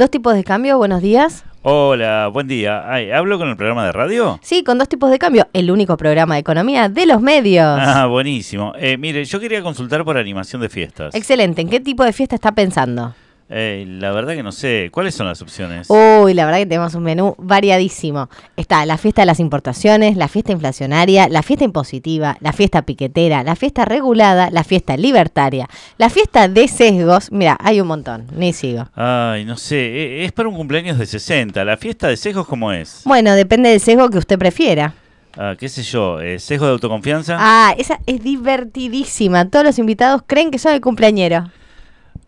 Dos tipos de cambio, buenos días. Hola, buen día. Ay, ¿Hablo con el programa de radio? Sí, con dos tipos de cambio, el único programa de economía de los medios. Ah, buenísimo. Eh, mire, yo quería consultar por animación de fiestas. Excelente, ¿en qué tipo de fiesta está pensando? Eh, la verdad que no sé. ¿Cuáles son las opciones? Uy, la verdad que tenemos un menú variadísimo. Está la fiesta de las importaciones, la fiesta inflacionaria, la fiesta impositiva, la fiesta piquetera, la fiesta regulada, la fiesta libertaria, la fiesta de sesgos. Mira, hay un montón, ni sigo. Ay, no sé. Eh, es para un cumpleaños de 60. ¿La fiesta de sesgos cómo es? Bueno, depende del sesgo que usted prefiera. Ah, ¿Qué sé yo? eh, ¿Sesgo de autoconfianza? Ah, esa es divertidísima. Todos los invitados creen que son el cumpleañero.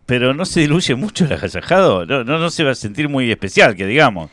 Pero no se diluye mucho el agasajado. No, no, no se va a sentir muy especial, que digamos.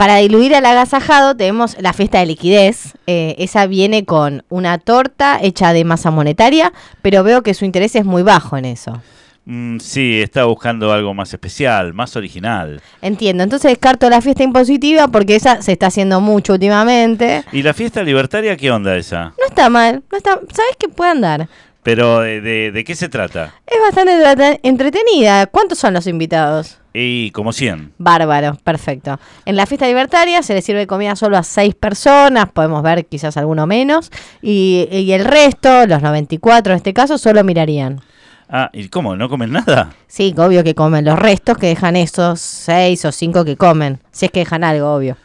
Para diluir al agasajado tenemos la fiesta de liquidez. Eh, esa viene con una torta hecha de masa monetaria, pero veo que su interés es muy bajo en eso. Mm, sí, está buscando algo más especial, más original. Entiendo, entonces descarto la fiesta impositiva porque esa se está haciendo mucho últimamente. ¿Y la fiesta libertaria qué onda esa? No está mal, no está, ¿sabes qué puede andar? Pero, ¿de, de, de qué se trata? Es bastante entretenida. ¿Cuántos son los invitados? Y como 100. Bárbaro, perfecto. En la fiesta libertaria se le sirve comida solo a seis personas, podemos ver quizás alguno menos, y, y el resto, los 94 en este caso, solo mirarían. Ah, ¿y cómo? ¿No comen nada? Sí, obvio que comen los restos que dejan esos seis o cinco que comen, si es que dejan algo, obvio.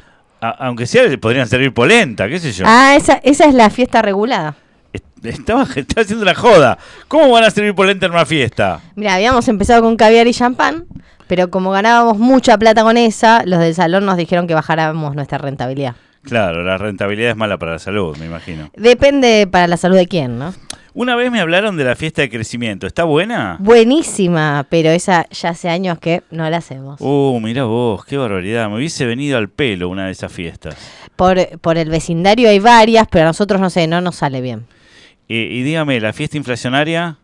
A- aunque sea, podrían servir polenta, qué sé yo. Ah, esa, esa es la fiesta regulada. Est- Estaba, estaba haciendo una joda. ¿Cómo van a servir polenta en una fiesta? Mira, habíamos empezado con caviar y champán, pero como ganábamos mucha plata con esa, los del salón nos dijeron que bajáramos nuestra rentabilidad. Claro, la rentabilidad es mala para la salud, me imagino. Depende para la salud de quién, ¿no? Una vez me hablaron de la fiesta de crecimiento. ¿Está buena? Buenísima, pero esa ya hace años que no la hacemos. Uh, mira vos, qué barbaridad. Me hubiese venido al pelo una de esas fiestas. Por, por el vecindario hay varias, pero a nosotros no sé, no nos sale bien. Y, y dígame, ¿la fiesta inflacionaria?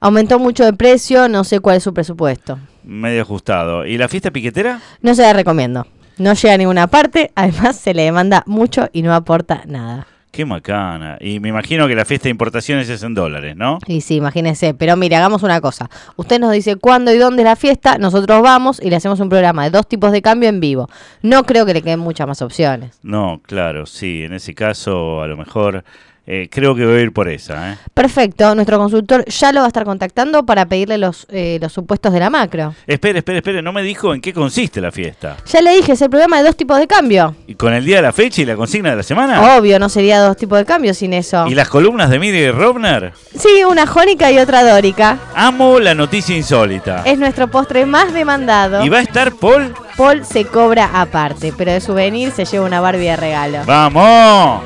Aumentó mucho de precio, no sé cuál es su presupuesto. Medio ajustado. ¿Y la fiesta piquetera? No se la recomiendo. No llega a ninguna parte, además se le demanda mucho y no aporta nada. Qué macana. Y me imagino que la fiesta de importaciones es en dólares, ¿no? Y sí, imagínense. Pero mire, hagamos una cosa. Usted nos dice cuándo y dónde es la fiesta, nosotros vamos y le hacemos un programa de dos tipos de cambio en vivo. No creo que le queden muchas más opciones. No, claro, sí. En ese caso, a lo mejor, eh, creo que voy a ir por esa, ¿eh? Perfecto, nuestro consultor ya lo va a estar contactando para pedirle los, eh, los supuestos de la macro. Espere, espere, espere. No me dijo en qué consiste la fiesta. Ya le dije, es el programa de dos tipos de cambio. ¿Y con el día de la fecha y la consigna de la semana? Obvio, no sería dos tipos de cambio sin eso. ¿Y las columnas de Miri Robner? Sí, una jónica y otra dórica. Amo la noticia insólita. Es nuestro postre más demandado. ¿Y va a estar Paul? Paul se cobra aparte, pero de souvenir se lleva una Barbie de regalo. ¡Vamos!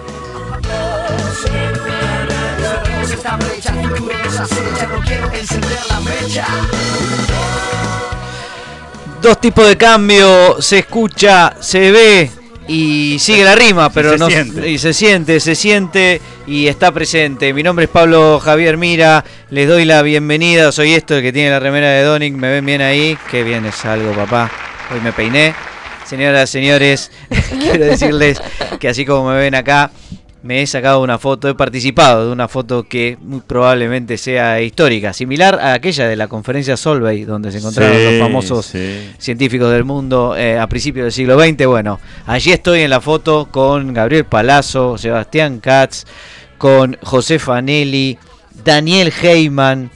Acecha, no quiero encender la mecha. Dos tipos de cambio, se escucha, se ve y sigue la rima, pero se no siente. y se siente, se siente y está presente. Mi nombre es Pablo Javier Mira, les doy la bienvenida, soy esto el que tiene la remera de Donic, me ven bien ahí, qué bien es algo, papá. Hoy me peiné. Señoras, señores, quiero decirles que así como me ven acá, me he sacado una foto, he participado de una foto que muy probablemente sea histórica, similar a aquella de la conferencia Solvay, donde se encontraron Sí, los famosos sí. científicos del mundo eh, a principios del siglo XX. Bueno, allí estoy en la foto con Gabriel Palazzo, Sebastián Katz, con José Fanelli, Daniel Heyman,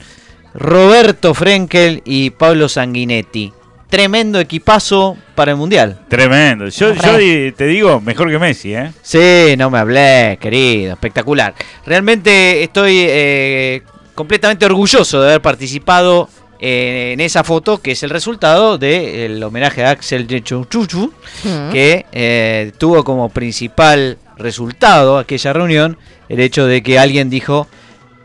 Roberto Frenkel y Pablo Sanguinetti. Tremendo equipazo para el Mundial. Tremendo. Yo, yo te digo, mejor que Messi, ¿eh? Sí, no me hablé, querido, espectacular. Realmente estoy eh, completamente orgulloso de haber participado eh, en esa foto, que es el resultado del homenaje a Axel Chuchu, Mm. que eh, tuvo como principal resultado aquella reunión el hecho de que alguien dijo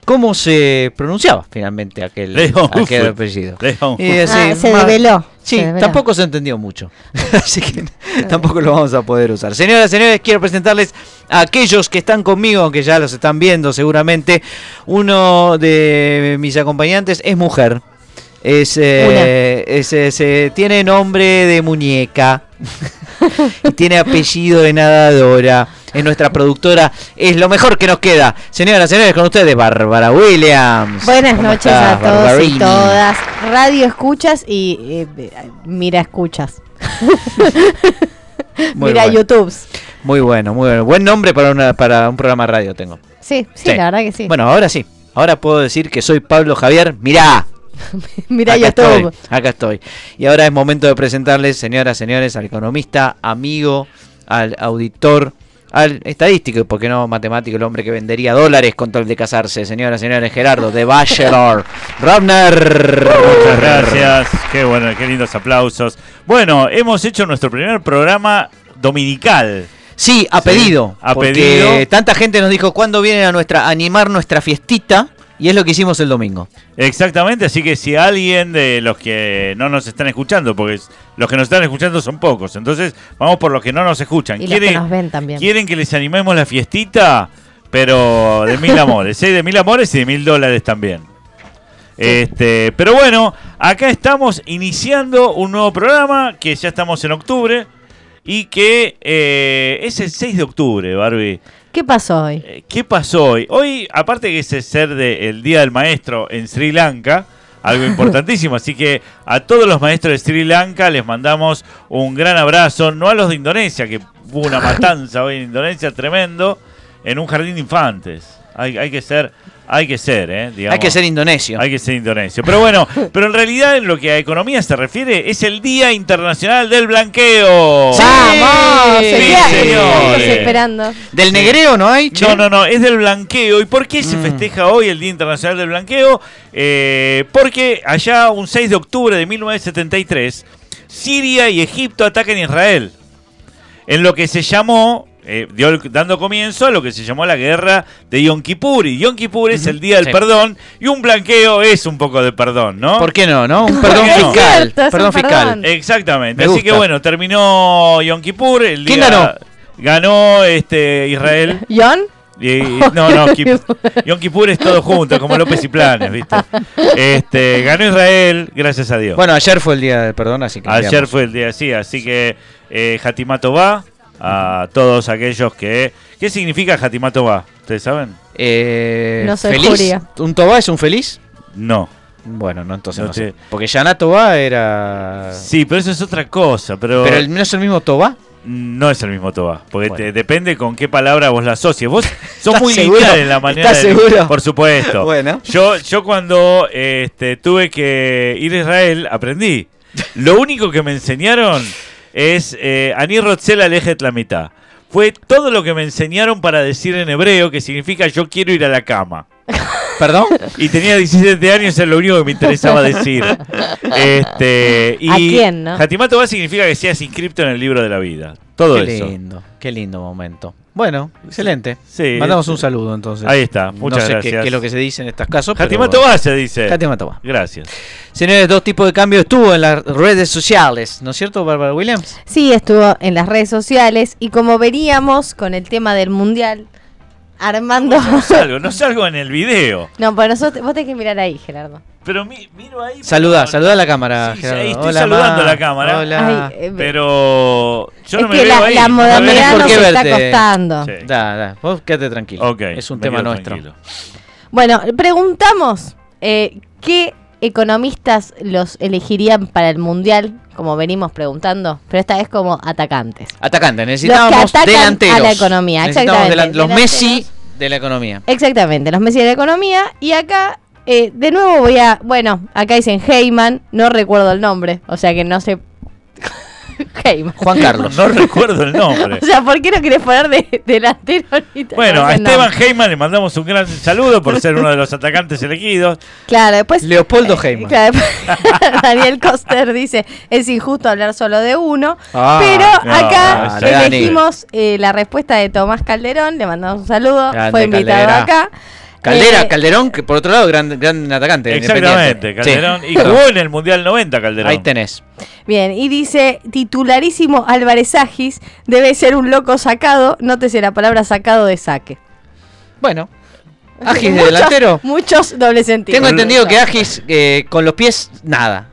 cómo se pronunciaba finalmente aquel, Leon aquel apellido. Leon Y así, Ah, se develó. Sí, se develó. tampoco se entendió mucho. Así que tampoco lo vamos a poder usar. Señoras y señores, quiero presentarles a aquellos que están conmigo, que ya los están viendo seguramente. Uno de mis acompañantes es mujer. Es, eh, es- es, eh, tiene nombre de muñeca y tiene apellido de nadadora. Es nuestra productora, es lo mejor que nos queda. Señoras, señores, con ustedes, Bárbara Williams. Buenas ¿Cómo noches estás, a todos y todas. Radio escuchas y eh, mira escuchas. Mira bueno. YouTube. Muy bueno, muy bueno. Buen nombre para, una, para un programa radio tengo. Sí, sí, la verdad que sí. Bueno, ahora sí. Ahora puedo decir que soy Pablo Javier. Mirá. mira acá YouTube. Estoy, acá estoy. Y ahora es momento de presentarles, señoras, señores, al economista, amigo, al auditor, al estadístico, y por qué no matemático, el hombre que vendería dólares con tal de casarse. Señoras, señores, Gerardo, de Bachelor. Ravner. Muchas gracias. Qué bueno, qué lindos aplausos. Bueno, hemos hecho nuestro primer programa dominical. Sí, a Sí, pedido. a porque pedido. tanta gente nos dijo cuándo vienen a nuestra a animar nuestra fiestita. Y es lo que hicimos el domingo. Exactamente, así que si alguien de los que no nos están escuchando, porque los que nos están escuchando son pocos, entonces vamos por los que no nos escuchan. Y los que ¿Quieren, nos ven también. ¿Quieren que les animemos la fiestita? Pero de mil amores, ¿eh? de mil amores y de mil dólares también. Este, pero bueno, acá estamos iniciando un nuevo programa que ya estamos en octubre y que eh, es el 6 de octubre, Barbie. ¿Qué pasó hoy? Eh, ¿Qué pasó hoy? Hoy, aparte que es el ser de- el Día del Maestro en Sri Lanka, algo importantísimo, así que a todos los maestros de Sri Lanka les mandamos un gran abrazo, no a los de Indonesia, que hubo una matanza hoy en Indonesia tremendo, en un jardín de infantes. Hay, hay que ser, hay que ser, ¿eh? digamos. Hay que ser indonesio. Hay que ser indonesio. Pero bueno, pero en realidad en lo que a economía se refiere es el Día Internacional del Blanqueo. Sí. ¡Vamos! Sí, señores. esperando. ¿Del negreo no hay? che? No, no, no, es del blanqueo. ¿Y por qué se Mm. festeja hoy el Día Internacional del Blanqueo? Eh, porque allá, un 6 de octubre de 1973, Siria y Egipto atacan Israel. En lo que se llamó, eh, dio el- dando comienzo a lo que se llamó la guerra de Yom Kippur. Y Yom Kippur es el Día del Sí. perdón y un blanqueo es un poco de perdón, ¿no? ¿Por qué no, no? Un perdón fiscal. cierto, es un perdón fiscal. perdón. Exactamente. Me Así gusta. que bueno, terminó Yom Kippur. El ¿Quién día- ganó? Ganó este, Israel. ¿John? Y- y- no, no, Kip- Yom Kippur es todo junto, como López y Planes, ¿viste? Este, ganó Israel, gracias a Dios. Bueno, ayer fue el día del perdón, así que. Ayer digamos. fue el día así, así que eh, Hatimato va a todos aquellos que... ¿Qué significa Hatimato va? ¿Ustedes saben? Eh, No soy ¿Feliz? ¿Un Tobá es un feliz? No. Bueno, no, entonces No no, sé. sé. Porque Yana Tobá era. Sí, pero eso es otra cosa, pero... Pero el- no es el mismo Tobá. No es el mismo Toba, porque Bueno. te- depende con qué palabra vos la asocies. Vos sos ¿Estás muy lineal en la manera ¿Estás de- seguro? Por supuesto. Bueno. Yo, yo cuando este, tuve que ir a Israel, aprendí. Lo único que me enseñaron es eh, Ani Rotzela Lejet la mitad. Fue todo lo que me enseñaron para decir en hebreo, que significa yo quiero ir a la cama. ¿Perdón? Y tenía 17 años, es lo único que me interesaba decir. Este, y ¿A quién, no? Hatimato va significa que seas inscripto en el libro de la vida. Todo qué eso. lindo, qué lindo momento. Bueno, excelente. Sí. Mandamos un saludo entonces. Ahí está, muchas no sé qué- gracias. Qué, es lo que se dice en estos casos. pero bueno. va se dice. Hatimato va. Gracias. Señores, dos tipos de cambio estuvo en las redes sociales, ¿no es cierto, Bárbara Williams? Sí, estuvo en las redes sociales y como veríamos con el tema del mundial, Armando... No salgo, no salgo en el video. No, pues nosotros, vos tenés que mirar ahí, Gerardo. Pero mi- miro ahí. Saluda, pero- saluda a la cámara, Sí, sí, Gerardo. ahí estoy Hola, saludando Ma. a la cámara. Hola. Ay, eh, Pero yo es no me que veo la, ahí. la modernidad nos está costando. Sí. Da, da, vos quédate tranquilo. Ok, es un tema nuestro. tranquilo. Bueno, preguntamos eh, qué economistas los elegirían para el mundial, como venimos preguntando, pero esta vez como atacantes. Atacante, necesitábamos delanteros. a la economía, Necesitamos exactamente, delan- los Messi de la economía. Exactamente, los Messi de la economía. Y acá, eh, de nuevo voy a. Bueno, acá dicen Heyman, no recuerdo el nombre, o sea que no sé. Heyman. Juan Carlos. No recuerdo el nombre. O sea, ¿por qué no querés poner de, delantero ahorita? Bueno, No a Esteban. Heyman le mandamos un gran saludo por ser uno de los atacantes elegidos. Claro, después. Leopoldo Heyman. claro, después Daniel Coster dice: es injusto hablar solo de uno. Ah, pero no, acá elegimos eh, la respuesta de Tomás Calderón. Le mandamos un saludo. Grande, Fue invitado Caldera. acá. Caldera, Eh, Calderón, que por otro lado, gran, gran atacante. Exactamente. Calderón. Sí, Y jugó en el Mundial 90, Calderón. Ahí tenés. Bien, y dice, titularísimo Álvarez Agis, debe ser un loco sacado, nótese la palabra sacado de saque. Bueno, Agis de Muchos- delantero. Muchos doble sentido. Tengo entendido que Agis eh, con los pies, nada.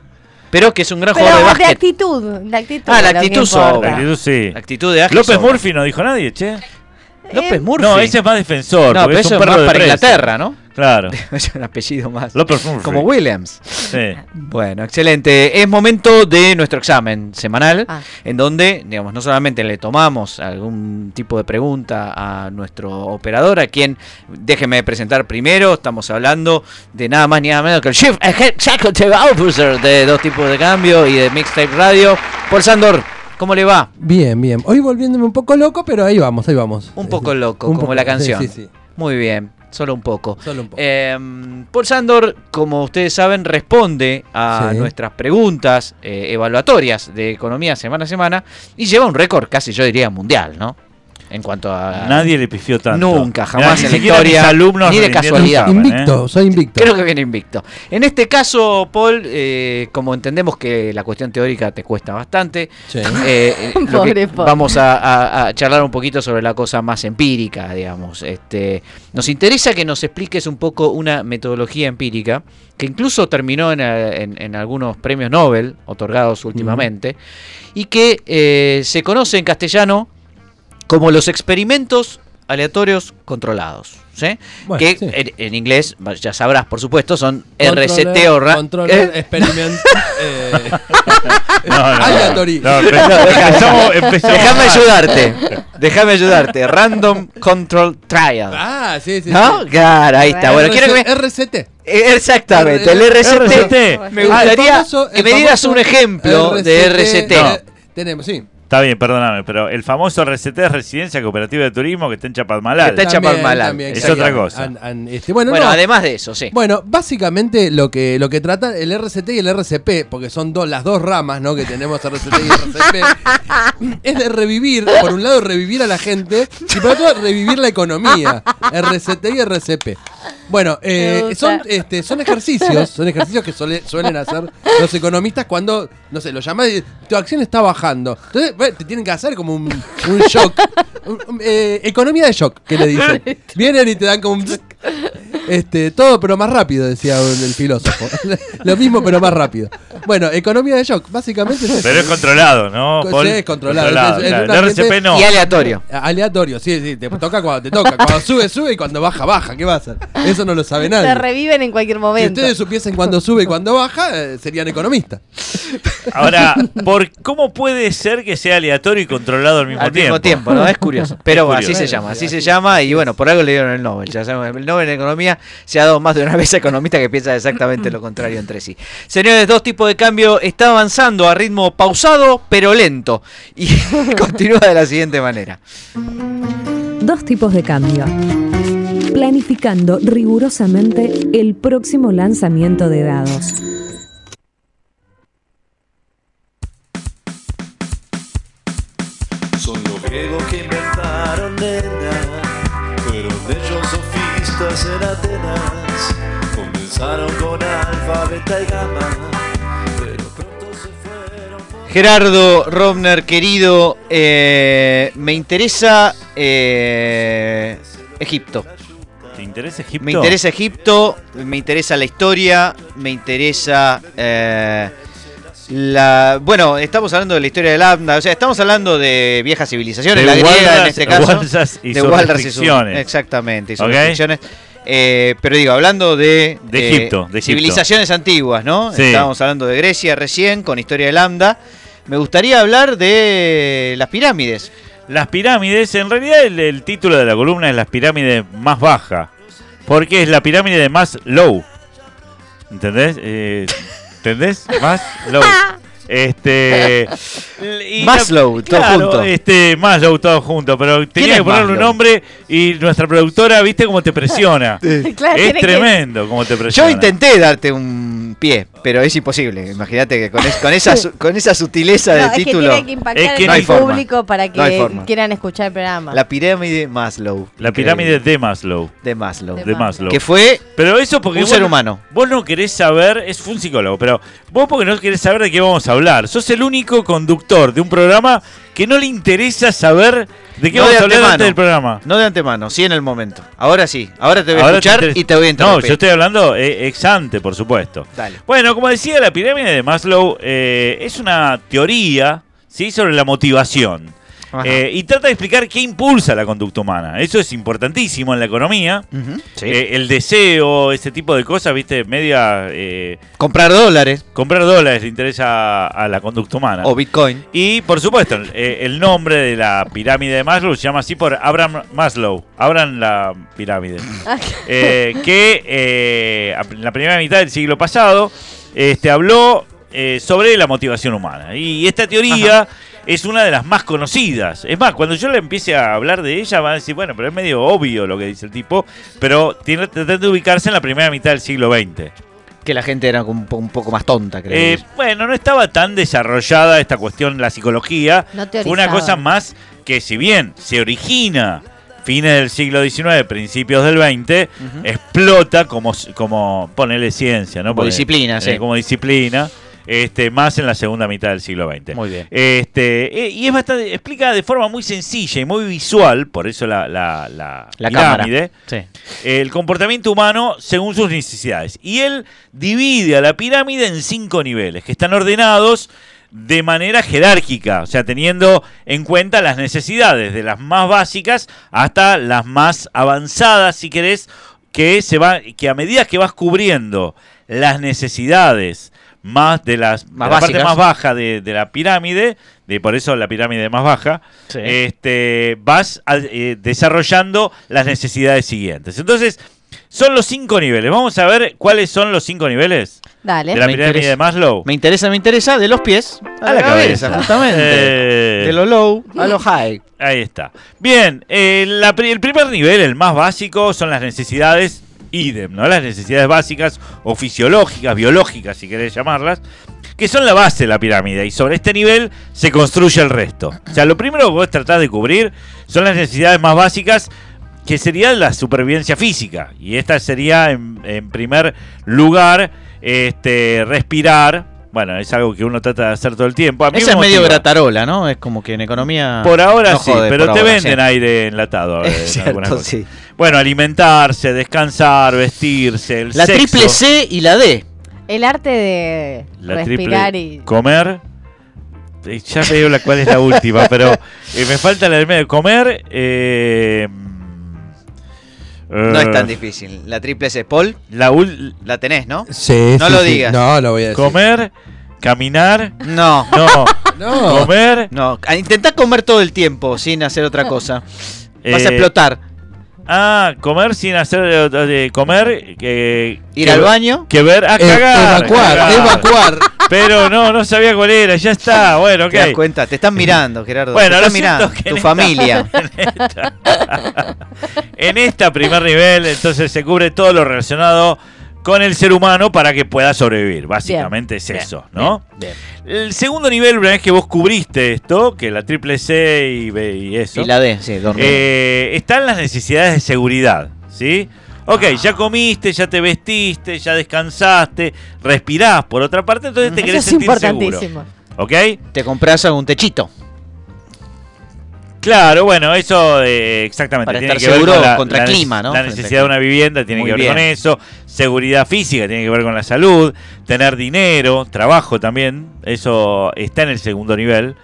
Pero que es un gran Pero jugador de de básquet. actitud, la actitud. Ah, la actitud sobra. La actitud sí. La actitud de Agis. López sobra. Murphy no dijo nadie, che. López Murphy. No, ese es más defensor. No, pero es eso un perro más de para presa. Inglaterra, ¿no? Claro. Es un apellido más. López Murphy. Como Williams. Sí. Bueno, excelente. Es momento de nuestro examen semanal, Ah. en donde, digamos, no solamente le tomamos algún tipo de pregunta a nuestro operador, a quien, déjeme presentar primero, estamos hablando de nada más ni nada menos que el Chief Executive Officer de Dos Tipos de Cambio y de Mixtape Radio, Paul Sandor. ¿Cómo le va? Bien, bien. Hoy volviéndome un poco loco, pero ahí vamos, ahí vamos. Un poco loco, Un como poco, la canción. Sí, sí, Muy bien, solo un poco. Solo un poco. Eh, Paul Sandor, como ustedes saben, responde a nuestras preguntas eh, evaluatorias de economía semana a semana y lleva un récord casi yo diría mundial, ¿no? En cuanto a... Nadie le pifió tanto. Nunca, jamás en la historia, alumnos ni de casualidad. examen, ¿eh? invicto, soy invicto. Creo que viene invicto. En este caso, Paul, eh, como entendemos que la cuestión teórica te cuesta bastante, Sí. eh, eh, Pobre Paul. vamos a, a- a charlar un poquito sobre la cosa más empírica, digamos. Este, nos interesa que nos expliques un poco una metodología empírica que incluso terminó en, en- en algunos premios Nobel otorgados últimamente y que eh, se conoce en castellano como los experimentos aleatorios controlados. ¿sí? Bueno, que sí. en, en inglés, ya sabrás por supuesto, son Controller- RCT o ra- Controller, ¿Eh? experiment. eh, No, no, no. Aleatory. No, empe- empezamos, empezamos Déjame ayudarte. Déjame ayudarte. Random Control Trial. Ah, sí, sí. ¿No? sí. Claro, ahí está. Bueno, quiero que me... RCT. Exactamente, el RCT. RCT. Me Ah, el gustaría famoso- que me dieras un ejemplo de RCT. No. Tenemos, sí. Está bien, perdóname, pero el famoso RCT es Residencia Cooperativa de Turismo que está en Chapadmalal. Que está en Chapadmalal. también, Es otra cosa. An- an- este, bueno, Bueno, no. además de eso, sí. Bueno, básicamente lo que, lo que trata el RCT y el RCP, porque son dos, las dos ramas ¿no? que tenemos RCT y RCP, es de revivir, por un lado revivir a la gente y por otro revivir la economía. RCT y RCP. Bueno, eh, son, este, son ejercicios, son ejercicios que suele- suelen hacer los economistas cuando, no sé, lo llaman y tu acción está bajando. Entonces, bueno, te tienen que hacer como un, un shock. Un- un- eh, economía de shock, que le dicen. Vienen y te dan como un... Este, todo pero más rápido, decía el filósofo. Lo mismo pero más rápido. Bueno, economía de shock, básicamente es eso. Pero es controlado, ¿no? Sí, Paul? es controlado. Es- es claro. un El ambiente- RCP no. Y aleatorio. Aleatorio, sí, sí, te toca cuando te toca. Cuando sube, sube y cuando baja, baja. ¿Qué va a hacer? Eso no lo sabe nadie. reviven en cualquier Si momento. ustedes supiesen cuando sube y cuando baja, eh, serían economistas. Ahora, ¿por ¿cómo puede ser que sea aleatorio y controlado al mismo Al tiempo? mismo tiempo, ¿no? Es curioso. Pero Es así curioso. se llama, así se llama y bueno, por algo le dieron el Nobel. Ya sabemos, el Nobel en economía se ha dado más de una vez a economistas que piensan exactamente lo contrario entre sí. Señores, dos tipos de cambio está avanzando a ritmo pausado pero lento y continúa de la siguiente manera. Dos tipos de cambio. Planificando rigurosamente el próximo lanzamiento de dados. Son los griegos que inventaron nena, fueron ellos sofistas en Atenas, comenzaron con alfa, beta y gamma, pero pronto se fueron por... Gerardo Robner, querido, eh, me interesa eh, Egipto. ¿Te interesa Egipto? Me interesa Egipto, me interesa la historia, me interesa eh, la... Bueno, estamos hablando de la historia del Lambda, o sea, estamos hablando de viejas civilizaciones, De la griega en este caso. Y de Walras y sus-. Exactamente, y sus Ok. restricciones. Eh, pero digo, hablando de, De eh, Egipto, de Egipto. civilizaciones antiguas, ¿no? Sí. Estábamos hablando de Grecia recién, con historia de Lambda. Me gustaría hablar de las pirámides. Las pirámides, en realidad el, el título de la columna es las pirámides más baja. Porque es la pirámide de más low. ¿Entendés? Eh, ¿Entendés? Más low. Este. y Maslow, la- todo claro, junto. Este, Maslow, todo junto. Pero tenía que ponerle un nombre y nuestra productora, ¿viste cómo te presiona? Claro, es que- tremendo cómo te Yo presiona. intenté darte un pie, pero es imposible. Imagínate que con, es- con esa, su- con esa sutileza No, de es que título. tiene que impactar Es que en no el forma. público para que No quieran escuchar el programa. La pirámide Maslow. La pirámide de Maslow. de Maslow. De Maslow. Que fue Pero eso porque Un vos ser no- humano. Vos no querés saber, es fue un psicólogo, pero vos porque no querés saber de qué vamos a hablar. Sos el único conductor de un programa que no le interesa saber de qué No de vamos a hablar antes del programa. no de antemano, sí en el momento. Ahora sí, ahora te voy a Ahora escuchar y te voy a No, interrumpir. yo estoy hablando eh, ex ante, por supuesto. Dale. Bueno, como decía, la pirámide de Maslow eh, es una teoría ¿sí? sobre la motivación. Eh, y trata de explicar qué impulsa la conducta humana. Eso es importantísimo en la economía. Sí. Eh, el deseo, ese tipo de cosas, viste, media... eh, Comprar dólares comprar dólares le interesa a, a la conducta humana. o Bitcoin. Y por supuesto, eh, el nombre de la pirámide de Maslow se llama así por Abraham Maslow. Abran la pirámide. Eh, que eh, en la primera mitad del siglo pasado este, habló eh, sobre la motivación humana. Y esta teoría es una de las más conocidas. Es más, cuando yo le empiece a hablar de ella, van a decir, bueno, pero es medio obvio lo que dice el tipo, pero tiene que tratar de ubicarse en la primera mitad del siglo XX. Que la gente era como un, un poco más tonta, creo. Eh, bueno, no estaba tan desarrollada esta cuestión, la psicología. No Fue una cosa más que si bien se origina fines del siglo XIX, principios del XX, explota como, como ponele ciencia, ¿no? Como Porque, disciplina, eh, sí. Como disciplina, este, más en la segunda mitad del siglo XX. Muy bien. Este, eh, y es bastante, explica de forma muy sencilla y muy visual, por eso la, la, la, pirámide, Sí. el comportamiento humano según sus necesidades. Y él divide a la pirámide en cinco niveles, que están ordenados de manera jerárquica, o sea, teniendo en cuenta las necesidades de las más básicas hasta las más avanzadas, si querés, que se va, que a medida que vas cubriendo las necesidades más de las Más de la parte más baja de, de la pirámide, de por eso la pirámide más baja, Sí. este, vas a- eh, desarrollando las necesidades siguientes. Entonces, son los cinco niveles. Vamos a ver cuáles son los cinco niveles Dale. de la Me pirámide interesa. de Maslow. Me interesa, me interesa de los pies a, la, cabeza, justamente. Eh, De lo low a lo high. Ahí está. Bien, eh, la el primer nivel, el más básico, son las necesidades idem, ¿no? Las necesidades básicas o fisiológicas, biológicas, si querés llamarlas, que son la base de la pirámide. Y sobre este nivel se construye el resto. O sea, lo primero que vos tratás de cubrir son las necesidades más básicas, que sería la supervivencia física. Y esta sería, en, en primer lugar, este, respirar. Bueno, es algo que uno trata de hacer todo el tiempo. A mí Esa me es medio gratarola, ¿no? Es como que en economía. Por ahora no sí, jode, pero te ahora, venden sí. aire enlatado. eh, en cierto, sí. Bueno, alimentarse, descansar, vestirse, el La sexo, triple C y la D. El arte de la respirar triple y. comer. Eh, Ya veo la cuál es la última, pero eh, me falta la del medio. Comer. eh, No eh, es tan difícil. La triple C. Paul, La ul- la tenés, ¿no? Sí, No sí, lo sí. digas. No, lo voy a decir. comer, caminar. No. No, No. comer. No, intentá comer todo el tiempo sin hacer otra cosa. Vas eh, a explotar. Ah, comer sin hacer. eh, eh, comer. eh, Ir que- al baño. Que ver. A E- cagar. evacuar, cagar. evacuar. Pero no, no sabía cuál era, ya está, bueno, ok. Te das cuenta, te están mirando, Gerardo. Bueno, te están mirando. Tu esta- familia. en esta, en esta primer nivel, entonces se cubre todo lo relacionado con el ser humano para que pueda sobrevivir. Básicamente es Bien, eso, ¿no? bien, El segundo nivel, una vez que vos cubriste esto, que la triple C y, B y eso, Y la D, sí, eh, están las necesidades de seguridad, ¿sí? Ok, Ah. ya comiste, ya te vestiste, ya descansaste, respirás por otra parte, entonces te Eso querés es sentir seguro. ¿Ok? Te compras algún techito. Claro, bueno, eso eh, exactamente. Para tiene estar que ver seguro con la, contra la clima, ¿no? La necesidad de una vivienda tiene Muy que ver con eso. Seguridad física tiene que ver con la salud. Tener dinero, trabajo también. Eso está en el segundo nivel.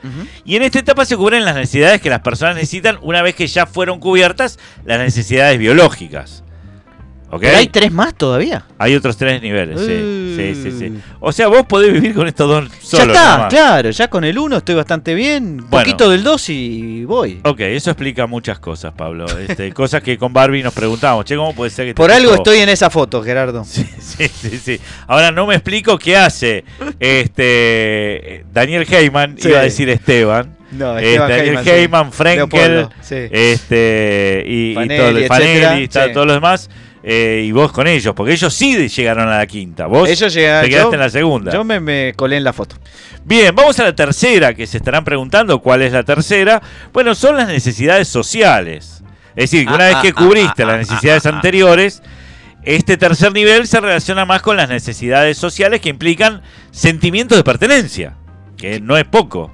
Y en esta etapa se cubren las necesidades que las personas necesitan una vez que ya fueron cubiertas las necesidades biológicas. Hay tres más todavía. Hay otros tres niveles, sí. Uh. sí, sí, sí. O sea, vos podés vivir con estos dos solos. ya está, claro. Ya con el uno estoy bastante bien. Bueno. Poquito del 2 y voy. Ok, eso explica muchas cosas, Pablo. Este, cosas que con Barbie nos preguntamos, che, ¿cómo puede ser que te Por algo tocó? estoy en esa foto, Gerardo. Sí, sí, sí, sí. Ahora no me explico qué hace este Daniel Heyman, Sí. iba a decir Esteban. No, Este, Daniel Heyman, Frenkel, Leopoldo, sí. este y, y todo, Fanelli, etcétera, sí. todos los demás, eh, y vos con ellos, porque ellos sí llegaron a la quinta. Vos Ellos llegaron. te quedaste yo- en la segunda. Yo me, me colé en la foto. Bien, vamos a la tercera, que se estarán preguntando cuál es la tercera. Bueno, son las necesidades sociales. Es decir, que una Ah, vez ah, que ah, cubriste ah, las necesidades ah. anteriores, este tercer nivel se relaciona más con las necesidades sociales que implican sentimientos de pertenencia, que no es poco.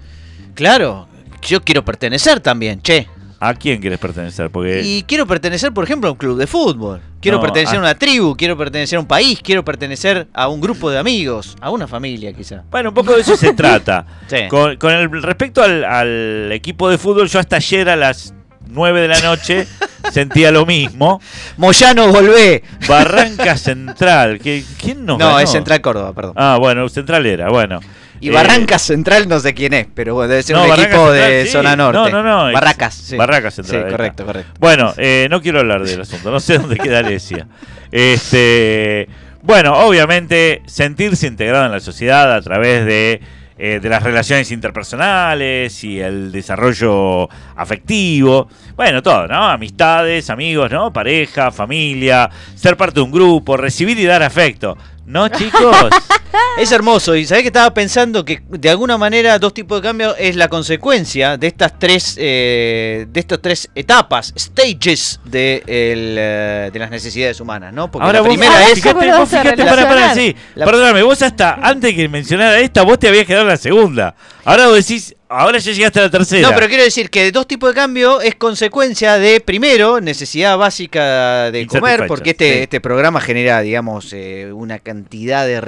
Claro, yo quiero pertenecer también, che. ¿A quién quieres pertenecer? Porque Y quiero pertenecer, por ejemplo, a un club de fútbol. Quiero No, pertenecer a- a una tribu, quiero pertenecer a un país, quiero pertenecer a un grupo de amigos, a una familia quizá. Bueno, un poco de eso se trata. Sí. Con, con el respecto al, al equipo de fútbol, yo hasta ayer a las 9 de la noche sentía lo mismo. Moyano, volvé. Barranca Central. ¿qué- ¿Quién nos No, ganó? es Central Córdoba, perdón. Ah, bueno, Central era, bueno. Y Eh, Barrancas Central no sé quién es, pero bueno, debe ser no, un equipo Central, de sí. zona norte. No, no, no. Barracas, sí. Barracas Central. Sí, correcto, correcto. Bueno, eh, no quiero hablar del asunto, no sé dónde queda Alesia. Este, bueno, obviamente sentirse integrado en la sociedad a través de, eh, de las relaciones interpersonales y el desarrollo afectivo. Bueno, todo, ¿no? Amistades, amigos, ¿no? Pareja, familia, ser parte de un grupo, recibir y dar afecto. ¿No, chicos? Es hermoso, y sabés que estaba pensando que de alguna manera dos tipos de cambio es la consecuencia de estas tres, eh, de estas tres etapas, stages de, el, eh, de las necesidades humanas, ¿no? Porque Ahora la vos, primera ahora es sí, ¿cómo fíjate, lo vos vas a fíjate, para, para, relacionar? sí. La- Perdóname, vos hasta antes que mencionara esta, vos te habías quedado en la segunda. Ahora vos decís, ahora ya llegaste a la tercera. No, pero quiero decir que dos tipos de cambio es consecuencia de, primero, necesidad básica de comer, porque este, sí. este programa genera, digamos, eh, una cantidad de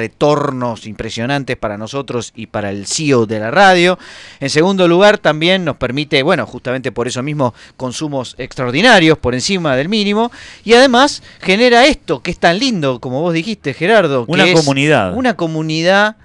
retornos impresionantes para nosotros y para el CEO de la radio. En segundo lugar, también nos permite, bueno, justamente por eso mismo, consumos extraordinarios por encima del mínimo. Y además genera esto, que es tan lindo, como vos dijiste, Gerardo. que Una es comunidad. Una comunidad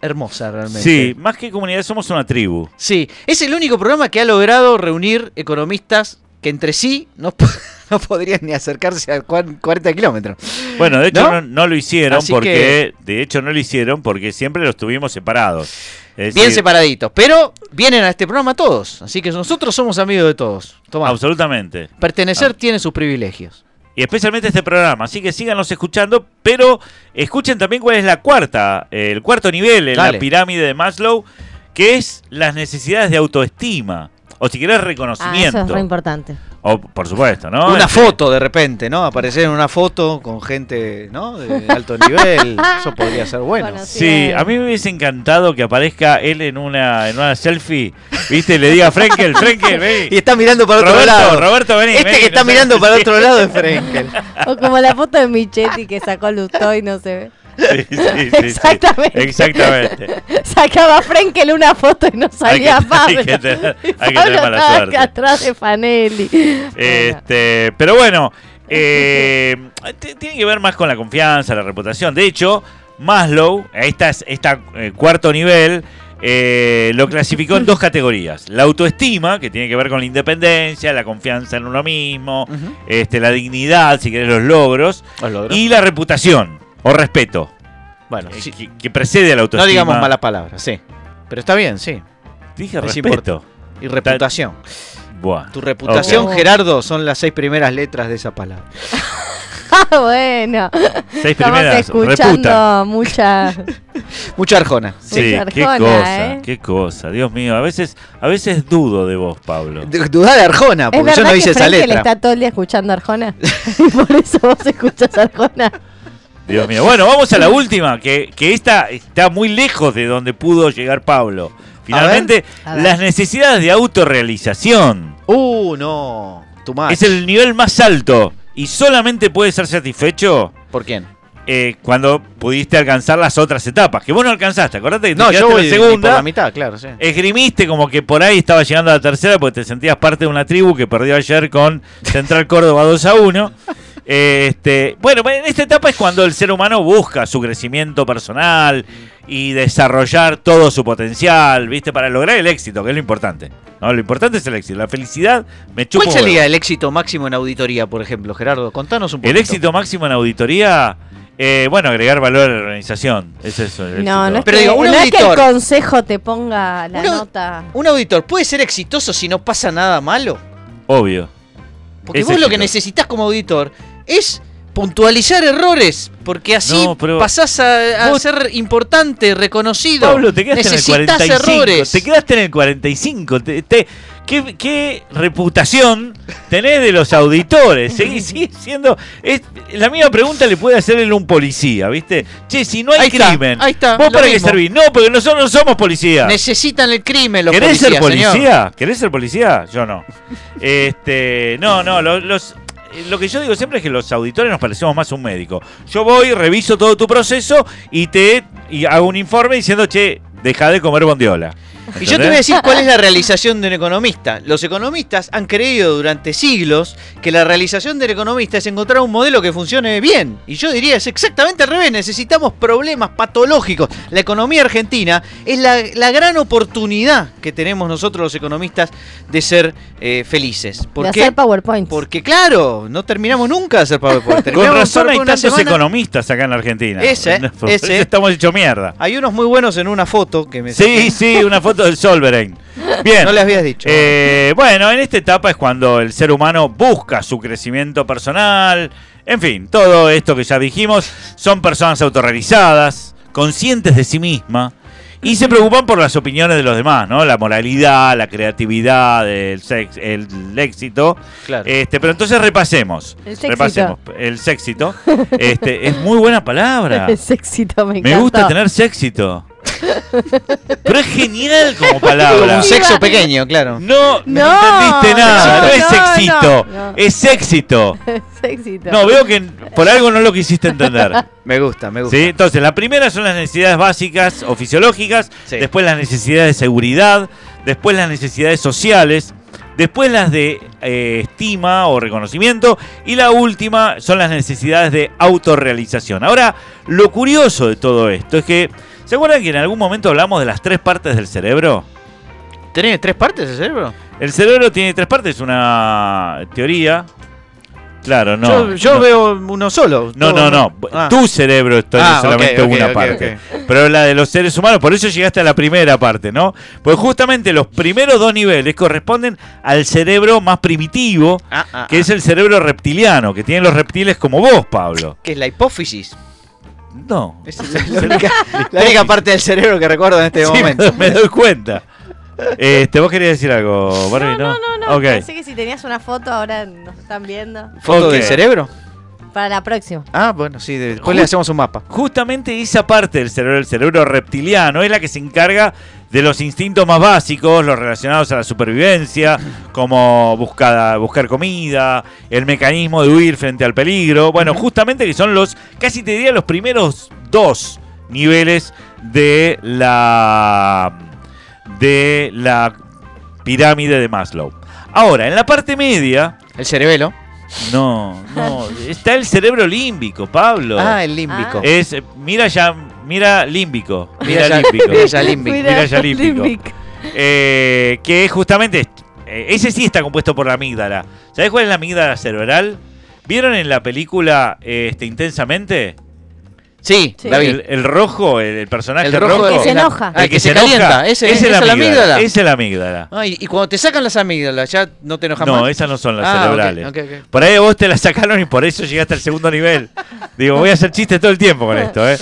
hermosa realmente. Sí, más que comunidad somos una tribu. Sí, es el único programa que ha logrado reunir economistas que entre sí no, no podrían ni acercarse a cuan- 40 kilómetros. Bueno, de hecho ¿No? no, no lo hicieron Así porque, de hecho no lo hicieron porque siempre los tuvimos separados. Es Bien decir, separaditos, pero vienen a este programa todos, así que nosotros somos amigos de todos. Tomá, Absolutamente. pertenecer Ah. tiene sus privilegios. Y especialmente este programa. Así que síganos escuchando, pero escuchen también cuál es la cuarta, el cuarto nivel en Dale. la pirámide de Maslow, que es las necesidades de autoestima. O si querés Ah, reconocimiento. eso es re importante. o, por supuesto, ¿no? una Este, foto de repente, ¿no? Aparecer en una foto con gente, ¿no? De alto nivel, eso podría ser bueno. Bueno, Sí, a mí me hubiese encantado que aparezca él en una, en una selfie, ¿viste? Y le diga, Frenkel, Frenkel, vení. Y está mirando para otro Roberto, lado. Roberto, vení, Este vení, que está no mirando para otro lado es Frenkel. O como la foto de Michetti que sacó Lustó y no se ve. Sí, sí, sí, sí. Exactamente. Exactamente. Sacaba Frenkel una foto y no salía Pablo. hay que tener- hay que tener mala suerte. atrás de Fanelli. Bueno. Este, pero bueno, eh, tiene que ver más con la confianza, la reputación. De hecho, Maslow, esta, es- esta eh, cuarto nivel, eh, lo clasificó en dos categorías. La autoestima, que tiene que ver con la independencia, la confianza en uno mismo, este, la dignidad, si querés, los logros, Os logro. y la reputación o respeto, bueno, eh, sí. que, que precede a la autoestima. no digamos malas palabras, sí. Pero está bien, sí. Dije Es respeto. Y reputación. Buah. Tu reputación, Ok. Gerardo, son las seis primeras letras de esa palabra. Bueno. Seis Estamos primeras, escuchando reputa. mucha. Mucha arjona. Sí, Mucha qué Arjona, cosa, ¿eh? qué cosa, Dios mío. A veces, a veces dudo de vos, Pablo. Dudá de Arjona, ¿Es porque yo verdad no que hice esa Frenkel letra. está todo el día escuchando Arjona? y por eso vos escuchas Arjona. Dios mío. Bueno, vamos a la última, que, que esta está muy lejos de donde pudo llegar Pablo. Finalmente, A ver. las necesidades de autorrealización. Uh, no. Tu madre. Es el nivel más alto y solamente puede ser satisfecho ¿Por quién? eh, cuando pudiste alcanzar las otras etapas, que vos no alcanzaste. Acordate que te No, yo voy la segunda. segunda. por la mitad, claro, sí. Esgrimiste como que por ahí estaba llegando a la tercera porque te sentías parte de una tribu que perdió ayer con Central Córdoba 2 a 1. Este, bueno, en esta etapa es cuando el ser humano busca su crecimiento personal y desarrollar todo su potencial, ¿viste? Para lograr el éxito, que es lo importante. ¿no? Lo importante es el éxito. La felicidad me chupa ¿Cuál sería el éxito máximo en auditoría, por ejemplo, Gerardo? Contanos un poco. El éxito máximo en auditoría, eh, bueno, agregar valor a la organización. Es eso. el No, éxito. no es, Pero que, digo, un no es que el consejo te ponga la Un nota. Un auditor puede ser exitoso si no pasa nada malo. Obvio. Porque Es vos lo que necesitas como auditor es puntualizar errores. Porque así No, pasás a, ser importante, reconocido. Pablo, te quedaste Necesitas en el 45. errores. Te quedaste en el 45. Te, te- ¿Qué, qué reputación tenés de los auditores? Seguís siendo. es- la misma pregunta le puede hacer él a un policía, ¿viste? Che, si no hay Ahí está, crimen, ahí está, ¿vos para qué servís? No, porque nosotros no somos policía. Necesitan el crimen los ¿Querés policías, ser policía? señor. ¿Querés ser policía? Yo no. Este, no, no, lo- los, lo que yo digo siempre es que los auditores nos parecemos más a un médico. Yo voy, reviso todo tu proceso y te y hago un informe diciendo, che, deja de comer bondiola. Y yo te voy a decir cuál es la realización de un economista. Los economistas han creído durante siglos que la realización del economista es encontrar un modelo que funcione bien. Y yo diría es exactamente al revés. Necesitamos problemas patológicos. La economía argentina es la, la gran oportunidad que tenemos nosotros los economistas de ser eh, felices. ¿Por de qué? hacer PowerPoint. Porque claro, no terminamos nunca de hacer PowerPoint. Con razón hay tantos semana. economistas acá en la Argentina. Ese, ese. Estamos hecho mierda. Hay unos muy buenos en una foto que me Sí, sí, una foto del Solverein. Bien. No le habías dicho. Eh, bueno, en esta etapa es cuando el ser humano busca su crecimiento personal. En fin, todo esto que ya dijimos, son personas autorrealizadas, conscientes de sí misma y se preocupan por las opiniones de los demás, ¿no? La moralidad, la creatividad, el, sex, el, éxito. Claro. Este, pero entonces repasemos. El sexito. repasemos. El sexito. Este, es muy buena palabra. El sexito me Me encantó. gusta tener sexito. Pero es genial como Como palabra. un sexo pequeño, claro. No, no, No, entendiste nada. No, no, es éxito. no. Es éxito. Sexito. No, veo que por algo no lo quisiste entender. Me gusta, me gusta. ¿Sí? Entonces, la primera son las necesidades básicas o fisiológicas, Sí. después las necesidades de seguridad, después las necesidades sociales, después las de eh, estima o reconocimiento y la última son las necesidades de autorrealización. Ahora, lo curioso de todo esto es que, ¿se acuerdan que en algún momento hablamos de las tres partes del cerebro? ¿Tenés tres partes el cerebro? El cerebro tiene tres partes, una teoría. Claro, no. yo yo no. veo uno solo. No, no, no. Ah. Tu cerebro es Ah, solamente una parte. Pero la de los seres humanos, por eso llegaste a la primera parte, ¿no? Pues justamente los primeros dos niveles corresponden al cerebro más primitivo, Ah, ah, que es el cerebro reptiliano, que tienen los reptiles como vos, Pablo. Que es la hipófisis. No. Esa es la, única, la única parte del cerebro que recuerdo en este Sí, momento. me doy cuenta. Este, vos querías decir algo, Barbie, No, no, no, no. Ok. Pensé que si tenías una foto ahora nos están viendo. ¿Foto Ok. del cerebro? Para la próxima. Ah, bueno, sí, de- después le hacemos un mapa. Justamente esa parte del cerebro, el cerebro reptiliano, es la que se encarga de los instintos más básicos, los relacionados a la supervivencia, como buscar, buscar comida, el mecanismo de huir frente al peligro. Bueno, justamente que son los, casi te diría, los primeros dos niveles de la, de la pirámide de Maslow. Ahora, en la parte media, El cerebelo. No, no, está el cerebro límbico, Pablo. Ah, el límbico. Es, mira ya, mira límbico. Mira, límbico. mira ya límbico. Mira ya límbico. límbico. Eh, que justamente, eh, ese sí está compuesto por la amígdala. ¿Sabés cuál es la amígdala cerebral? ¿Vieron en la película este, Intensamente? Sí, Sí. El, el rojo, el, el personaje El rojo. rojo Que se la- enoja. El que, se, calienta. Ese, es la amígdala. Es la amígdala. Ay, y cuando te sacan las amígdalas, ya no te enojas No, más. esas no son las Ah, cerebrales. Por ahí vos te la sacaron y por eso llegaste al segundo nivel. Digo, voy a hacer chistes todo el tiempo con esto, ¿eh?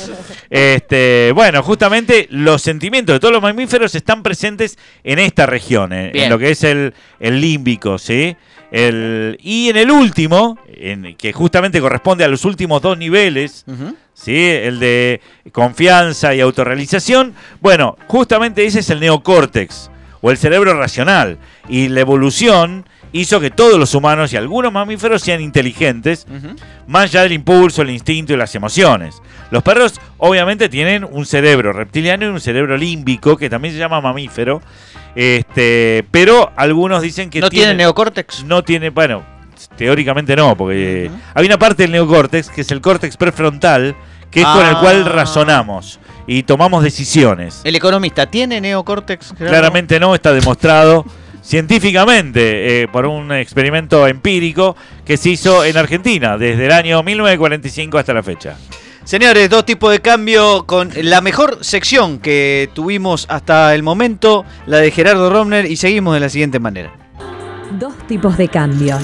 Este, bueno, justamente los sentimientos de todos los mamíferos están presentes en esta región, en, en lo que es el, el límbico, ¿sí? El, y en el último, en, que justamente corresponde a los últimos dos niveles. ¿sí? El de confianza y autorrealización. Bueno, justamente ese es el neocórtex o el cerebro racional. Y la evolución hizo que todos los humanos y algunos mamíferos sean inteligentes, más allá del impulso, el instinto y las emociones. Los perros obviamente tienen un cerebro reptiliano y un cerebro límbico, que también se llama mamífero. Este, pero algunos dicen que ¿No tiene neocórtex? no tiene, bueno, teóricamente no, porque Ujú. hay una parte del neocórtex que es el córtex prefrontal, que es con el Ah. cual razonamos y tomamos decisiones. ¿El economista tiene neocórtex? Gerardo? Claramente no, está demostrado científicamente eh, por un experimento empírico que se hizo en Argentina desde el año 1945 hasta la fecha. Señores, dos tipos de cambio con la mejor sección que tuvimos hasta el momento, la de Gerardo Romner, y seguimos de la siguiente manera. Dos tipos de cambio.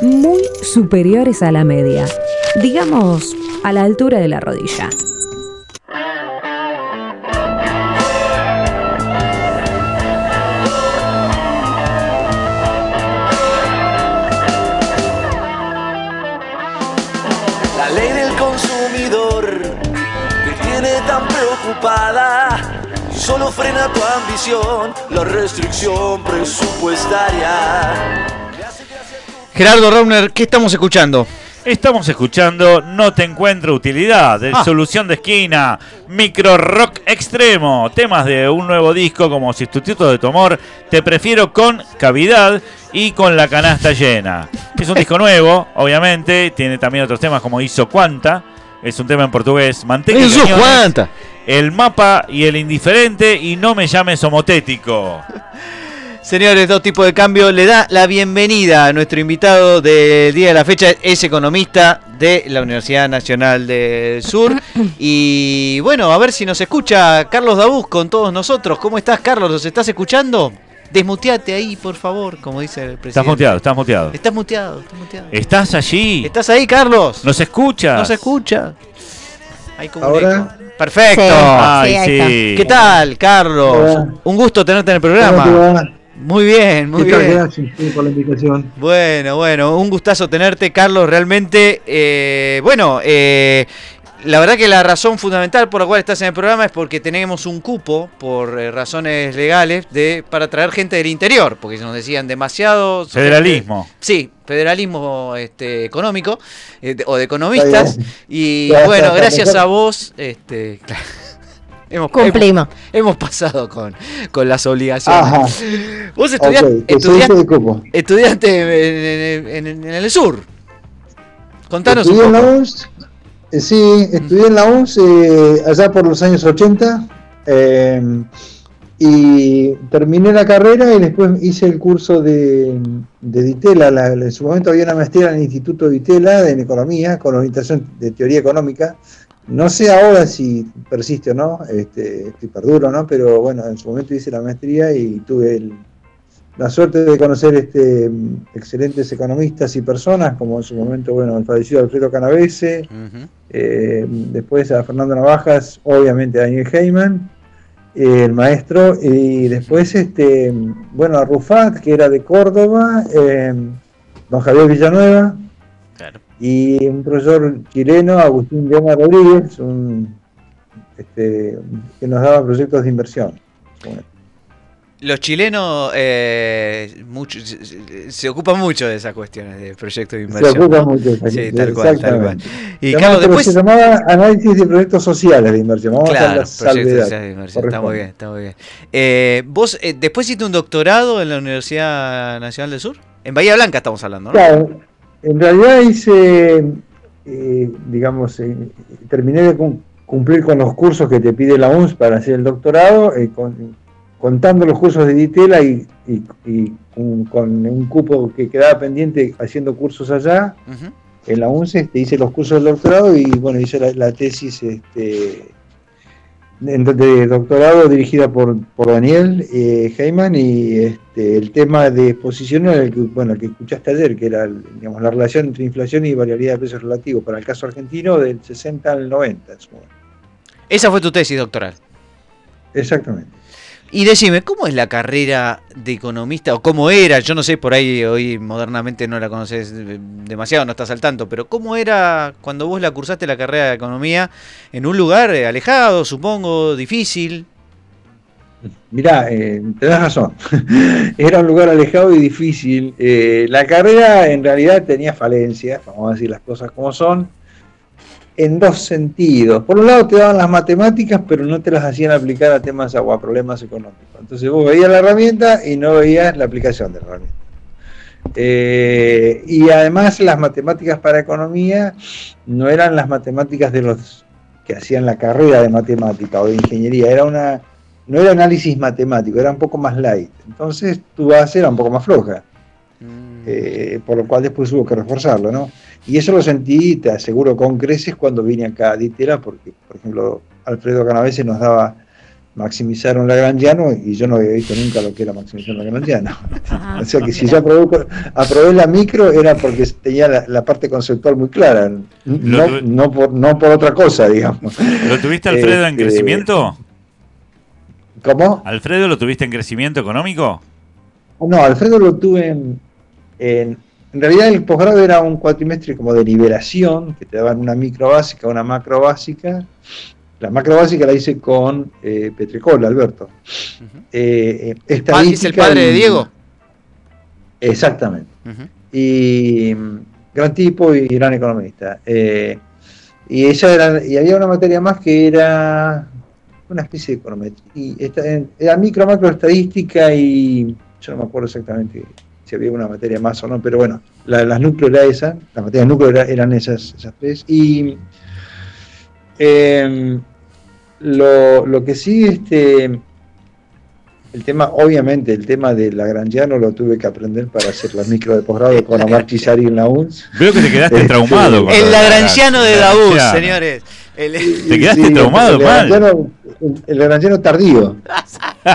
Muy superiores a la media. Digamos, a la altura de la rodilla. Ocupada. Solo frena tu ambición, la restricción presupuestaria. Gerardo Rauner, ¿qué estamos escuchando? Estamos escuchando No te encuentro utilidad, de Ah. Solución de Esquina, Micro Rock Extremo, temas de un nuevo disco como Sustituto de tu amor, Te prefiero con cavidad y con la canasta llena. Es un disco nuevo, obviamente, tiene también otros temas como Hizo Cuanta, es un tema en portugués, Manteca y Eso, Cañones, cuánta. El mapa y el indiferente y no me llames homotético. Señores, dos tipos de cambio. Le da la bienvenida a nuestro invitado del día de la fecha. Es economista de la Universidad Nacional del Sur. Y bueno, a ver si nos escucha Carlos Dabuz con todos nosotros. ¿Cómo estás, Carlos? ¿Nos estás escuchando? Desmuteate ahí, por favor, como dice el presidente. Estás muteado, estás muteado. Estás muteado, estás muteado. ¿Estás allí? ¿Estás ahí, Carlos? ¿Nos escuchas? ¿No se escucha? Hay como un ¿Ahora? eco. Perfecto. Sí. Ay, Sí, ahí sí. ¿Qué tal, Carlos? Hola. Un gusto tenerte en el ¿Cómo programa. Muy bien, muy bien. Gracias por la invitación. Bueno, bueno, un gustazo tenerte, Carlos. Realmente, eh, bueno, eh, la verdad que la razón fundamental por la cual estás en el programa es porque tenemos un cupo, por eh, razones legales, de para traer gente del interior, porque nos decían demasiado... Federalismo. Sí, federalismo este, económico eh, de- o de economistas. Y bueno, está gracias a vos, este, hemos, hemos, Cumplimos. hemos pasado con, con las obligaciones. Ajá. Vos Ok, estudiaste, te estudiaste, en, en- en- en el sur. Contanos un Estudié en la poco. Eh, sí, estudié en la UNS eh, allá por los años 80. eh, y terminé la carrera y después hice el curso de, de Ditela. La- en su momento había una maestría en el Instituto Ditela en Economía, con orientación de teoría económica. No sé ahora si persiste o no, este, si perdura o no, pero bueno, en su momento hice la maestría y tuve el- la suerte de conocer este, excelentes economistas y personas, como en su momento, bueno, el fallecido Alfredo Canavese, eh, después a Fernando Navajas, obviamente a Daniel Heyman, eh, el maestro, y después, este, bueno, a Rufat, que era de Córdoba, eh, don Javier Villanueva, Claro. y un profesor chileno, Agustín Leona Rodríguez, un, este, que nos daba proyectos de inversión. Bueno, Los chilenos eh, mucho- se- se, se ocupan mucho de esas cuestiones de proyectos de se inversión. ocupa ¿no? mucho de Sí, tal cual, tal cual. exactamente. Y Se después. se llamaba análisis de proyectos sociales de inversión. Vamos a Claro, hacer proyectos sociales de inversión. Está muy bien, está muy bien. Eh, ¿Vos eh, después hiciste un doctorado en la Universidad Nacional del Sur? En Bahía Blanca estamos hablando, ¿no? Claro, en realidad hice, eh, digamos, eh, terminé de cum- cumplir con los cursos que te pide la UNS para hacer el doctorado, con- contando los cursos de Ditela y, y- y con, con un cupo que quedaba pendiente haciendo cursos allá. En la UNS este, hice los cursos del doctorado y bueno, hice la, la tesis este, de, de doctorado dirigida por, por Daniel eh, Heyman y este, el tema de exposición era el que, bueno, el que escuchaste ayer, que era digamos, la relación entre inflación y variabilidad de precios relativos para el caso argentino del 60 al 90. en su. Esa fue tu tesis doctoral. Exactamente. Y decime, ¿cómo es la carrera de economista? O cómo era, yo no sé, por ahí hoy modernamente no la conoces demasiado, no estás al tanto, pero ¿cómo era cuando vos la cursaste la carrera de economía en un lugar eh, alejado, supongo, difícil? Mirá, eh, tenés razón. Era un lugar alejado y difícil. Eh, la carrera en realidad tenía falencias, vamos a decir las cosas como son, en dos sentidos. Por un lado te daban las matemáticas, pero no te las hacían aplicar a temas o a problemas económicos. Entonces vos veías la herramienta y no veías la aplicación de la herramienta. Eh, y además las matemáticas para economía no eran las matemáticas de los que hacían la carrera de matemática o de ingeniería, era una no era análisis matemático, era un poco más light. Entonces tu base era un poco más floja, eh, por lo cual después hubo que reforzarlo, ¿no? Y eso lo sentí, te aseguro, con creces cuando vine acá a Ditela, porque, por ejemplo, Alfredo Canavese nos daba maximizar un Lagrangiano y yo no había visto nunca lo que era maximizar un Lagrangiano. Ah, O sea que si yo aprobé, aprobé la micro era porque tenía la, la parte conceptual muy clara, no, por, no por otra cosa, digamos. ¿Lo tuviste, Alfredo, en Este, crecimiento? ¿Cómo? ¿Alfredo lo tuviste en crecimiento económico? No, Alfredo lo tuve en, en, en realidad el posgrado era un cuatrimestre como de liberación, que te daban una micro básica, una macro básica, La macro básica la hice con eh, Petricola, Alberto. Eh, eh, Ah, ¿Es el estadística padre de Diego? Exactamente. Y mm, gran tipo y gran economista. Eh, y ella era, y había una materia más que era una especie de econometría. Y esta- era micro, macro estadística y yo no me acuerdo exactamente si había una materia más o no, pero bueno, la, las núcleo era esa, las materias núcleo era- eran esas, esas tres. Y em, lo, lo que sí, este, el tema, obviamente, el tema de Lagrangiano lo tuve que aprender para hacer la micro de posgrado con Omar Chisari en la UNS. Veo que te quedaste Este, traumado. con El Lagrangiano de. Daús, Lagrangiano. señores. El- Te quedaste traumado, el El tardío.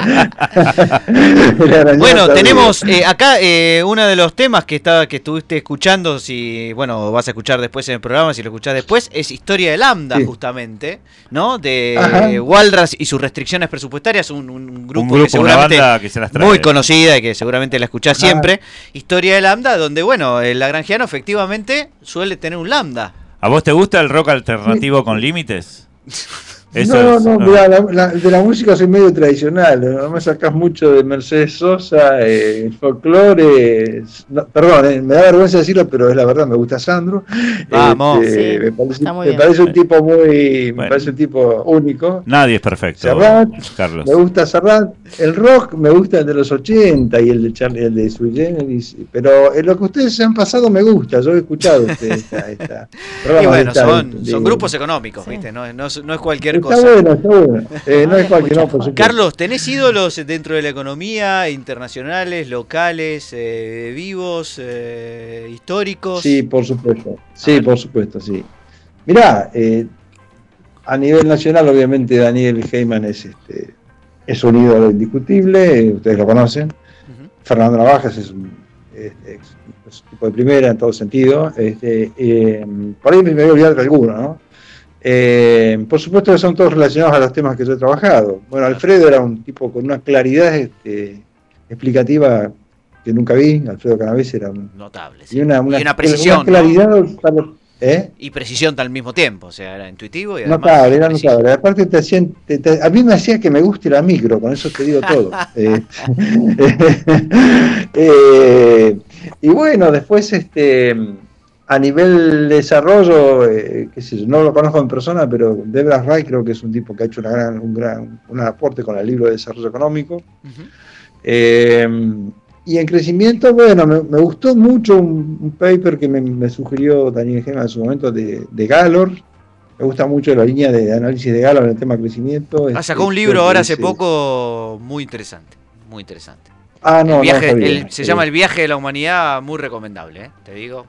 El Bueno, tardío. tenemos eh, acá eh, uno de los temas que estaba que estuviste escuchando, si bueno vas a escuchar después en el programa, si lo escuchás después, es historia de Lambda Sí. justamente, ¿no? De Ajá. Walras y sus restricciones presupuestarias, un, un- un grupo, que una seguramente banda que se las trae. muy conocida y que seguramente la escuchás Ajá. siempre. Historia de Lambda, donde bueno, el Lagrangiano efectivamente suele tener un Lambda. ¿A vos te gusta el rock alternativo con límites? Eso no, es, no, no. mirá, la- la- de la música soy medio tradicional, no me sacas mucho de Mercedes Sosa, eh, folclore, no, perdón, eh, me da vergüenza decirlo, pero es la verdad, me gusta Sandro. Vamos. Este, Sí, me parece, está muy me bien. parece un tipo muy, me parece un tipo único. Nadie es perfecto, Serrat, Carlos. Me gusta Serrat, el rock me gusta el de los 80 y el de Charlie, el de Sui Generis, pero en lo que ustedes han pasado me gusta, yo he escuchado este, esta, esta Y bueno, esta- son, de- son grupos económicos, Sí. ¿viste? No, no es- no es cualquier Está cosa. bueno, está bueno. Eh, no es cualquier, no, por supuesto. Carlos, ¿tenés ídolos dentro de la economía, internacionales, locales, eh, vivos, eh, históricos? Sí, por supuesto. Sí, por supuesto, sí. Mirá, eh, a nivel nacional, obviamente, Daniel Heyman es, este, es un ídolo indiscutible, ustedes lo conocen. Fernando Navajas es un, es- es- es un tipo de primera en todo sentido. Este, eh, por ahí me voy a olvidar de alguno, ¿no? Eh, por supuesto que son todos relacionados a los temas que yo he trabajado. Bueno, Alfredo era un tipo con una claridad este, explicativa que nunca vi. Alfredo Canavés era un, Notable. sí. y una, una, Y una precisión, ¿no? claridad para- ¿eh? Y precisión al mismo tiempo, o sea, era intuitivo y además Notable, era preciso. notable. Aparte te hacían, te- te- a mí me hacía que me guste la micro, con eso te digo todo. Eh, y bueno, después este a nivel desarrollo, eh, qué sé yo, no lo conozco en persona, pero Debra Wright creo que es un tipo que ha hecho una gran, un gran un aporte con el libro de desarrollo económico. Eh, y en crecimiento, bueno, me, me gustó mucho un, un paper que me, me sugirió Daniel Gema en su momento de, de Galor. Me gusta mucho la línea de análisis de Galor en el tema crecimiento. Ah, Este, sacó un libro ahora hace poco muy interesante, muy interesante. Ah, no, El viaje, no el- se llama El viaje de la humanidad, muy recomendable, ¿eh? te digo.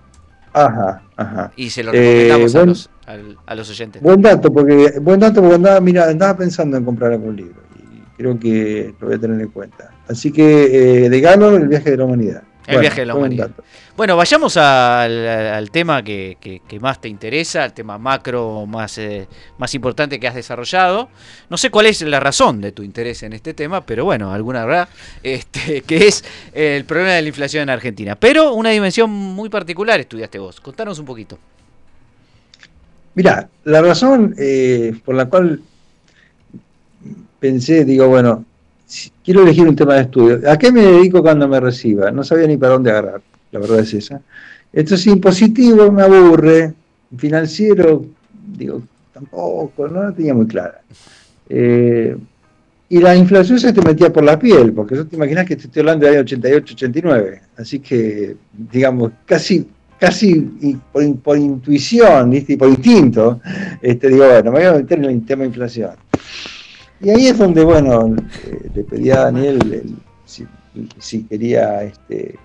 Ajá, ajá. Y se lo Eh, recomendamos a, los, al- a los oyentes. Buen dato, porque buen dato porque andaba, mira, andaba pensando en comprar algún libro y creo que lo voy a tener en cuenta. Así que eh, de Galor, el viaje de la humanidad. El viaje de la humanidad. Bueno, vayamos al, al tema que, que- que más te interesa, al tema macro más, eh, más importante que has desarrollado. No sé cuál es la razón de tu interés en este tema, pero bueno, alguna verdad, este, que es el problema de la inflación en Argentina. Pero una dimensión muy particular estudiaste vos. Contanos un poquito. Mira, la razón eh, por la cual pensé, digo, bueno, quiero elegir un tema de estudio. ¿A qué me dedico cuando me reciba? No sabía ni para dónde agarrar, la verdad es esa. Esto es impositivo, me aburre. Financiero, digo, tampoco, no la tenía muy clara. Eh, y la inflación se te metía por la piel, porque yo te imaginas que te estoy hablando del año 88, 89. Así que, digamos, casi casi por, in- por intuición, ¿viste? por instinto, este, digo, bueno, me voy a meter en el tema inflación. Y ahí es donde, bueno, eh, le pedí a Daniel el- si, quería, este,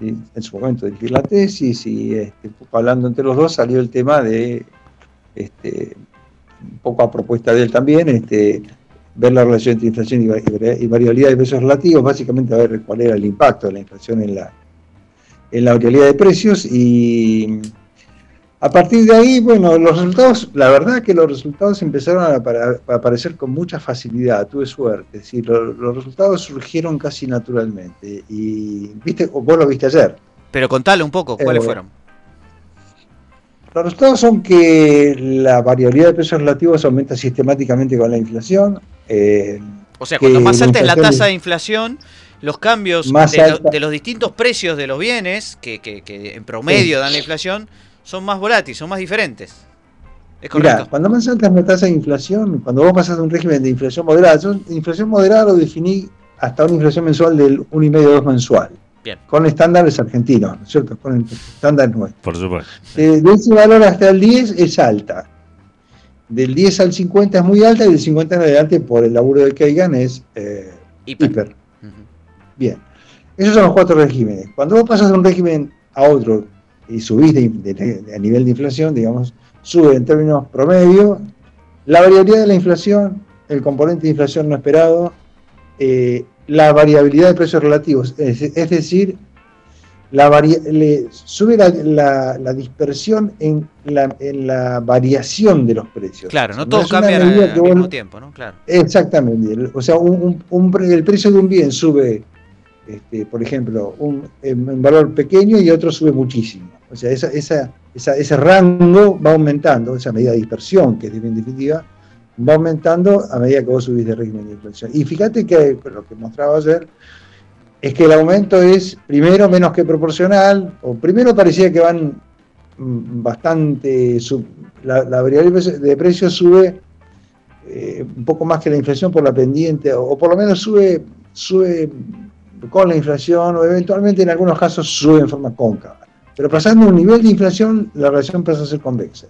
en su momento, dirigir la tesis, y este, hablando entre los dos salió el tema de, este, un poco a propuesta de él también, este, ver la relación entre inflación y variabilidad de precios relativos, básicamente a ver cuál era el impacto de la inflación en la, en la variabilidad de precios y a partir de ahí, bueno, los resultados, la verdad que los resultados empezaron a, aparecer con mucha facilidad, tuve suerte, es decir, lo- los resultados surgieron casi naturalmente y, viste, vos lo viste ayer, Pero contale un poco, ¿cuáles Eh, fueron? Los resultados son que la variabilidad de precios relativos aumenta sistemáticamente con la inflación. eh, O sea, cuando más alta es la tasa de inflación, los cambios lo- de los distintos precios de los bienes que, que- que en promedio dan la inflación son más volátiles, son más diferentes. ¿Es Mirá, correcto? cuando más alta es la tasa de inflación, cuando vos pasás de un régimen de inflación moderada, yo inflación moderada lo definí hasta una inflación mensual del 1,5-2 mensual. Bien. Con estándares argentinos, ¿no es cierto? Con el estándar nuestro. Por supuesto. Eh, de ese valor hasta el 10 es alta. Del 10 al 50 es muy alta y del 50 en adelante, por el laburo de Kagan, es eh, Hiper. Bien. Esos son los cuatro regímenes. Cuando vos pasas de un régimen a otro y subís de, de- de- a nivel de inflación, digamos, sube en términos promedio, la variabilidad de la inflación, el componente de inflación no esperado, eh, la variabilidad de precios relativos, es, es decir, la le- sube la, la- la dispersión en la, en la variación de los precios. Claro, no una cambian medida al mismo vos- tiempo, ¿no? Claro. Exactamente. O sea, un, un- un pre- el precio de un bien sube, este, por ejemplo, un, en valor pequeño y otro sube muchísimo. O sea, ese rango va aumentando, esa medida de dispersión, que es en definitiva, va aumentando a medida que vos subís de régimen de inflación. Y fíjate que lo que mostraba ayer es que el aumento es primero menos que proporcional, o primero parecía que van mm, bastante, la, la variable de precios sube eh, un poco más que la inflación por la pendiente, o, o por lo menos sube, sube con la inflación, o eventualmente en algunos casos sube en forma cóncava. Pero pasando un nivel de inflación, la relación pasa a ser convexa.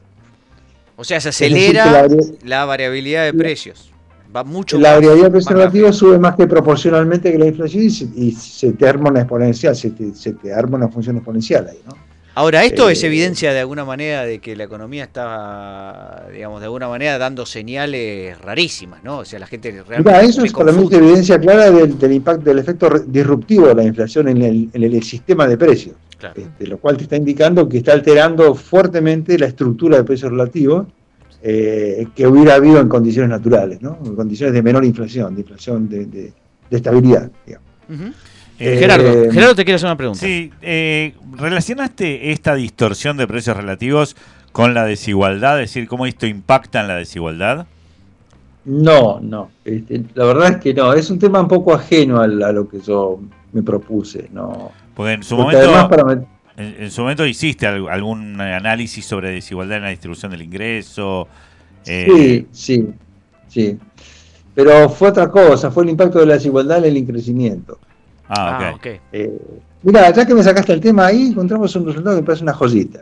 O sea, se acelera la vari- la variabilidad de precios. Va mucho la más- variabilidad preservativa rápido. sube más que proporcionalmente que la inflación y se, y se te arma una exponencial, se te, se te arma una función exponencial ahí, ¿no? Ahora, esto es Eh, evidencia de alguna manera de que la economía está, digamos, de alguna manera dando señales rarísimas, ¿no? O sea, la gente realmente. Eso es evidencia clara del, del impacto, del efecto disruptivo de la inflación en el, en el sistema de precios. Claro. Este, lo cual te está indicando que está alterando fuertemente la estructura de precios relativos eh, que hubiera habido en condiciones naturales, ¿no? en condiciones de menor inflación, de inflación de, de- de estabilidad. digamos. Eh, Gerardo, eh, Gerardo te quiere hacer una pregunta. Sí, eh, ¿relacionaste esta distorsión de precios relativos con la desigualdad? Es decir, ¿cómo esto impacta en la desigualdad? No, no, este, la verdad es que no, es un tema un poco ajeno a lo que yo me propuse. No. Porque en su Porque momento, además para met- en, en su momento hiciste al- algún análisis sobre desigualdad en la distribución del ingreso. eh, Sí, sí, sí. Pero fue otra cosa, fue el impacto de la desigualdad en el crecimiento. Ah, Ah, ok. ok. Eh, mira, ya que me sacaste el tema ahí, encontramos un resultado que me parece una joyita.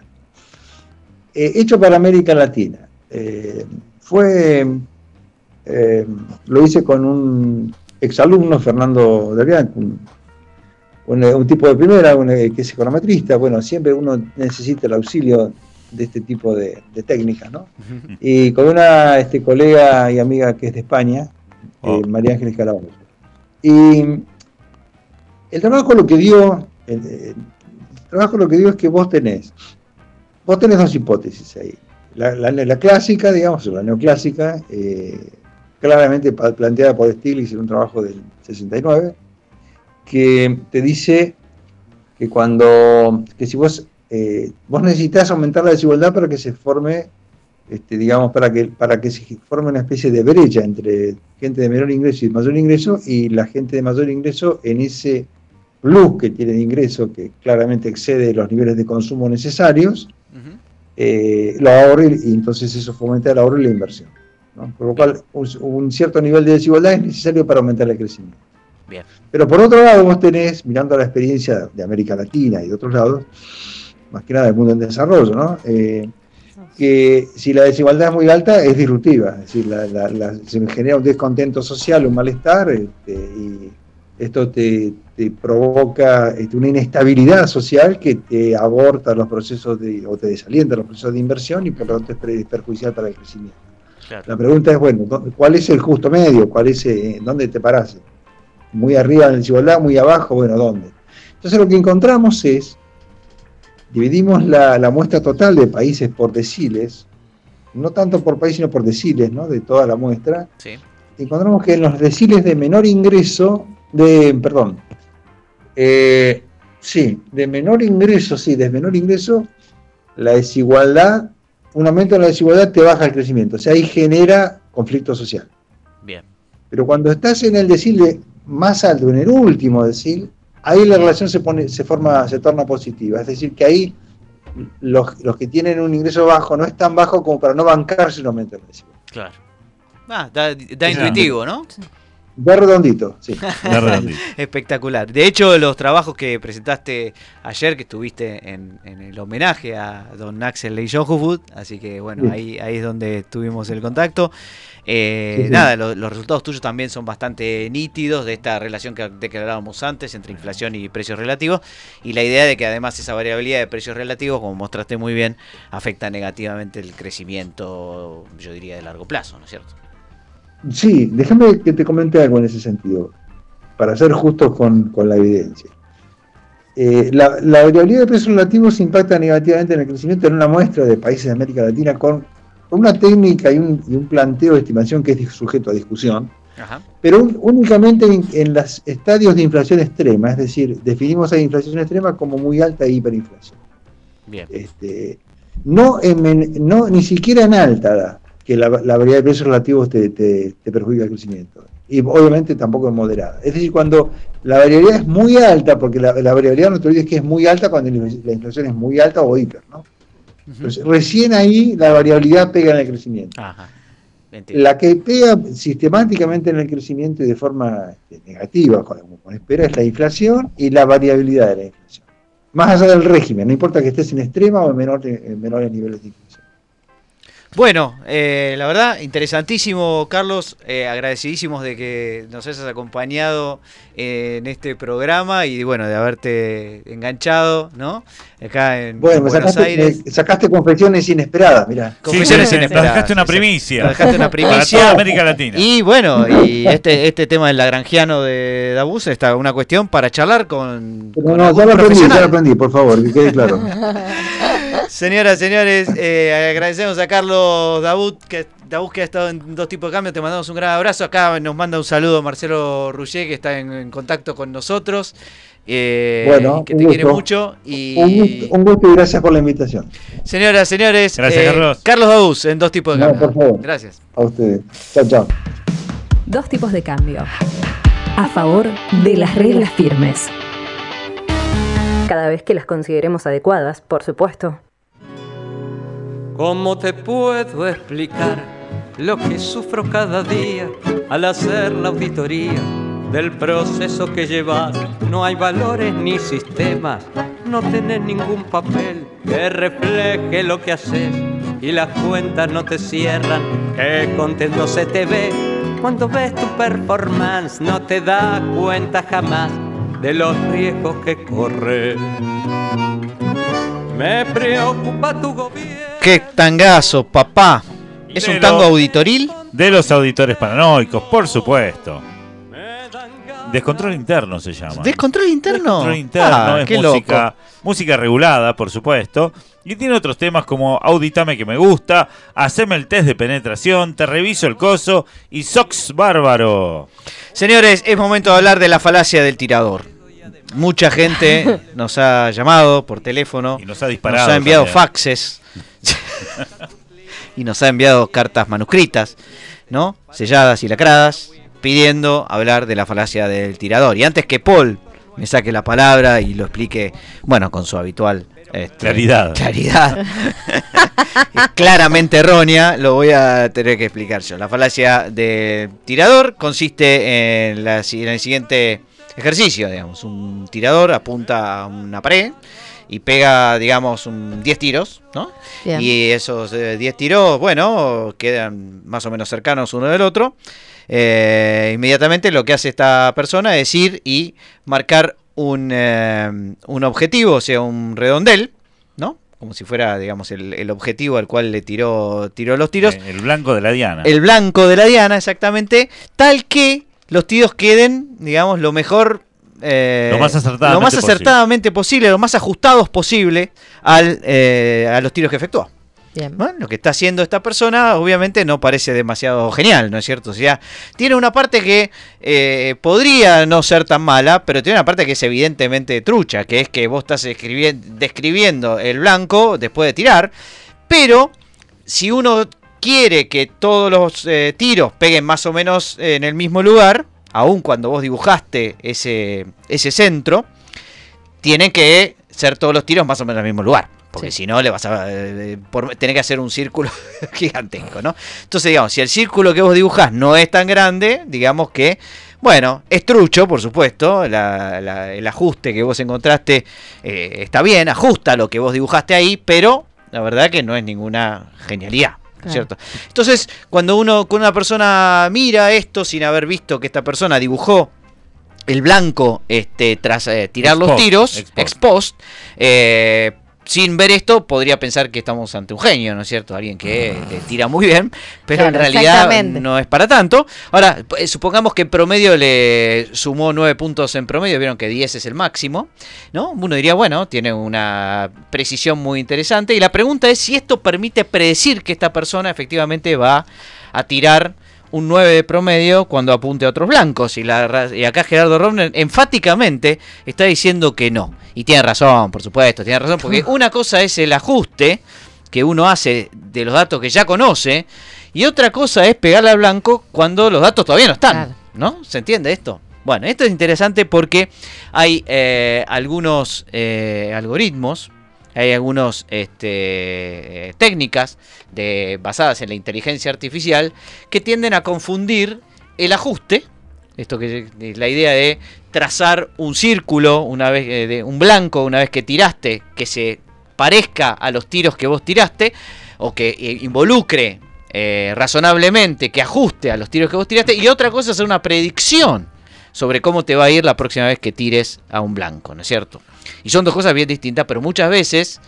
Eh, hecho para América Latina. Eh, fue, eh, lo hice con un exalumno, Fernando Delgán, un, un, un tipo de primera, un, eh, que es econometrista. Bueno, siempre uno necesita el auxilio de este tipo de, de técnicas, ¿no? Y con una este, colega y amiga que es de España, eh, Oh. María Ángeles Calabazo. Y el trabajo lo que dio, el, el trabajo lo que dio es que vos tenés, vos tenés dos hipótesis ahí. La, la- la clásica, digamos, o la neoclásica, eh, claramente planteada por Stiglitz en un trabajo del 69, que te dice que cuando, que si vos, eh, vos necesitas aumentar la desigualdad para que se forme, este, digamos, para que, para que se forme una especie de brecha entre gente de menor ingreso y mayor ingreso y la gente de mayor ingreso en ese plus que tiene de ingreso, que claramente excede los niveles de consumo necesarios, Ujú. eh, lo ahorre y entonces eso fomenta el ahorro y la inversión. ¿no? Por lo cual, un, un cierto nivel de desigualdad es necesario para aumentar el crecimiento. Bien. Pero por otro lado, vos tenés, mirando la experiencia de América Latina y de otros lados, más que nada del mundo en desarrollo, ¿no? Eh, que si la desigualdad es muy alta, es disruptiva. Es decir, la- la- la- se genera un descontento social, un malestar, este, y esto te, te provoca este, una inestabilidad social que te aborta los procesos de, o te desalienta los procesos de inversión y por lo tanto es perjudicial para el crecimiento. Claro. La pregunta es, bueno, ¿dó- ¿cuál es el justo medio? ¿Cuál es, eh, ¿Dónde te parás? ¿Muy arriba en la desigualdad? ¿Muy abajo? Bueno, ¿dónde? Entonces lo que encontramos es, dividimos la, la muestra total de países por deciles, no tanto por país sino por deciles, ¿no? De toda la muestra, Sí. encontramos que en los deciles de menor ingreso, de, perdón, eh, sí, de menor ingreso, sí, de menor ingreso, la desigualdad, un aumento en la desigualdad te baja el crecimiento, o sea, ahí genera conflicto social. Bien. Pero cuando estás en el decil más alto, en el último decil, ahí la relación se pone, se forma, se torna positiva. Es decir, que ahí los, los que tienen un ingreso bajo no es tan bajo como para no bancarse un aumento de. Claro. Ah, da, da intuitivo, ¿no? De redondito, sí. De redondito. Espectacular. De hecho, los trabajos que presentaste ayer, que estuviste en, en el homenaje a don Axel Lee Hood, así que bueno, Sí. ahí, ahí es donde tuvimos el contacto. Eh, Sí, sí. Nada, lo- los resultados tuyos también son bastante nítidos de esta relación que declarábamos antes entre inflación y precios relativos. Y la idea de que además esa variabilidad de precios relativos, como mostraste muy bien, afecta negativamente el crecimiento, yo diría, de largo plazo, ¿no es cierto? Sí, déjame que te comente algo en ese sentido, para ser justos con, con la evidencia. Eh, la, la variabilidad de precios relativos impacta negativamente en el crecimiento en una muestra de países de América Latina con, una técnica y un, y un planteo de estimación que es sujeto a discusión, Ajá. pero un- únicamente en, en los estadios de inflación extrema, es decir, definimos a inflación extrema como muy alta e hiperinflación. Bien. Este, no, en no ni siquiera en alta da, que la, la variabilidad de precios relativos te, te- te perjudica el crecimiento. Y obviamente tampoco en moderada. Es decir, cuando la variabilidad es muy alta, porque la, la variabilidad no te olvides que es muy alta cuando la la inflación es muy alta o hiper, ¿no? Entonces, recién ahí la variabilidad pega en el crecimiento. Ajá. La que pega sistemáticamente en el crecimiento y de forma este, negativa, con, con espera, es la inflación y la variabilidad de la inflación. Más allá del régimen, no importa que estés en extrema o en, menor, en menores niveles de inflación. Bueno, eh, la verdad, interesantísimo, Carlos. eh, agradecidísimos de que nos hayas acompañado eh, en este programa y bueno, de haberte enganchado, ¿no? Acá en Bueno, Buenos sacaste, Aires. me sacaste confesiones inesperadas, mirá. Confesiones Sí, sí, inesperadas. Nos dejaste una primicia. Nos dejaste una Para primicia. toda América Latina. Y bueno, y este, este tema del lagrangiano de Dabus está una cuestión para charlar con, No, con no, ya lo aprendí, ya lo aprendí, por favor, que quede claro. Señoras, señores, eh, agradecemos a Carlos Dabut, que, Dabut que ha estado en dos tipos de cambios. Te mandamos un gran abrazo. Acá nos manda un saludo Marcelo Ruggier, que está en, en contacto con nosotros. eh, Bueno, que te quiere mucho. Y Un gusto, un gusto y gracias por la invitación. señoras, señores, eh, Gracias, Carlos. Carlos Dabut en dos tipos de No, cambios. por favor. Gracias. A ustedes. Chao, chao. Dos tipos de cambio. A favor de las reglas firmes. Cada vez que las consideremos adecuadas, por supuesto. ¿Cómo te puedo explicar lo que sufro cada día al hacer la auditoría del proceso que llevas? No hay valores ni sistemas, no tenés ningún papel que refleje lo que haces y las cuentas no te cierran. Qué contento se te ve cuando ves tu performance, no te das cuenta jamás de los riesgos que corres. Me preocupa tu gobierno. Qué tangazo, papá. ¿Es un tango auditoril? De los auditores paranoicos, por supuesto. Descontrol interno se llama. ¿Descontrol interno? Descontrol interno Ah, es qué música, loco. música regulada, por supuesto. Y tiene otros temas como Auditame que me gusta, Haceme el test de penetración, Te reviso el coso y Sox Bárbaro. Señores, es momento de hablar de la falacia del tirador. Mucha gente nos ha llamado por teléfono, Y nos ha disparado. nos ha enviado también. faxes y nos ha enviado cartas manuscritas, ¿no? Selladas y lacradas, pidiendo hablar de la falacia del tirador. Y antes que Paul me saque la palabra y lo explique, bueno, con su habitual este, Claridad. claridad, claramente errónea, lo voy a tener que explicar yo. La falacia del tirador consiste en, la en el siguiente ejercicio, digamos, un tirador apunta a una pared y pega, digamos, un 10 tiros, ¿no? Bien. Y esos eh, 10 tiros, bueno, quedan más o menos cercanos uno del otro. Eh, inmediatamente lo que hace esta persona es ir y marcar un, eh, un objetivo, o sea, un redondel, ¿no? Como si fuera, digamos, el, el objetivo al cual le tiró, tiró los tiros. Eh, El blanco de la Diana. El blanco de la diana, exactamente, tal que los tiros queden, digamos, lo mejor... eh, Lo más acertadamente lo más posible. acertadamente posible, lo más ajustados posible al, eh, a los tiros que efectuó. Bien. Lo que está haciendo esta persona obviamente no parece demasiado genial, ¿no es cierto? O sea, tiene una parte que eh, podría no ser tan mala, pero tiene una parte que es evidentemente trucha, que es que vos estás escribiendo, describiendo el blanco después de tirar, pero si uno quiere que todos los eh, tiros peguen más o menos en el mismo lugar, aun cuando vos dibujaste ese, ese centro, tienen que ser todos los tiros más o menos en el mismo lugar. Porque si no, le vas a eh, por- tener que hacer un círculo gigantesco, ¿no? Entonces, digamos, si el círculo que vos dibujás no es tan grande, digamos que, bueno, es trucho, por supuesto, la- la- el ajuste que vos encontraste eh, está bien, ajusta lo que vos dibujaste ahí, pero la verdad que no es ninguna genialidad. Claro. ¿Cierto? Entonces, cuando uno con una persona mira esto sin haber visto que esta persona dibujó el blanco este, tras eh, tirar los tiros, ex post, eh, sin ver esto podría pensar que estamos ante un genio, ¿no es cierto? Alguien que eh, tira muy bien, pero en realidad no es para tanto. Ahora, eh, supongamos que en promedio le sumó 9 puntos en promedio, vieron que 10 es el máximo, ¿no? Uno diría, bueno, tiene una precisión muy interesante. Y la pregunta es si esto permite predecir que esta persona efectivamente va a tirar un 9 de promedio cuando apunte a otros blancos. Y, la, y acá Gerardo Romner enfáticamente está diciendo que no. Y tiene razón, por supuesto, tiene razón, porque una cosa es el ajuste que uno hace de los datos que ya conoce, y otra cosa es pegarle al blanco cuando los datos todavía no están. ¿No? ¿Se entiende esto? Bueno, esto es interesante porque hay eh, algunos eh, algoritmos, hay algunas este, técnicas de, basadas en la inteligencia artificial que tienden a confundir el ajuste, esto que es la idea de trazar un círculo, una vez eh, de un blanco, una vez que tiraste, que se parezca a los tiros que vos tiraste, o que eh, involucre eh, razonablemente, que ajuste a los tiros que vos tiraste, y otra cosa es hacer una predicción sobre cómo te va a ir la próxima vez que tires a un blanco, ¿no es cierto? Y son dos cosas bien distintas, pero muchas veces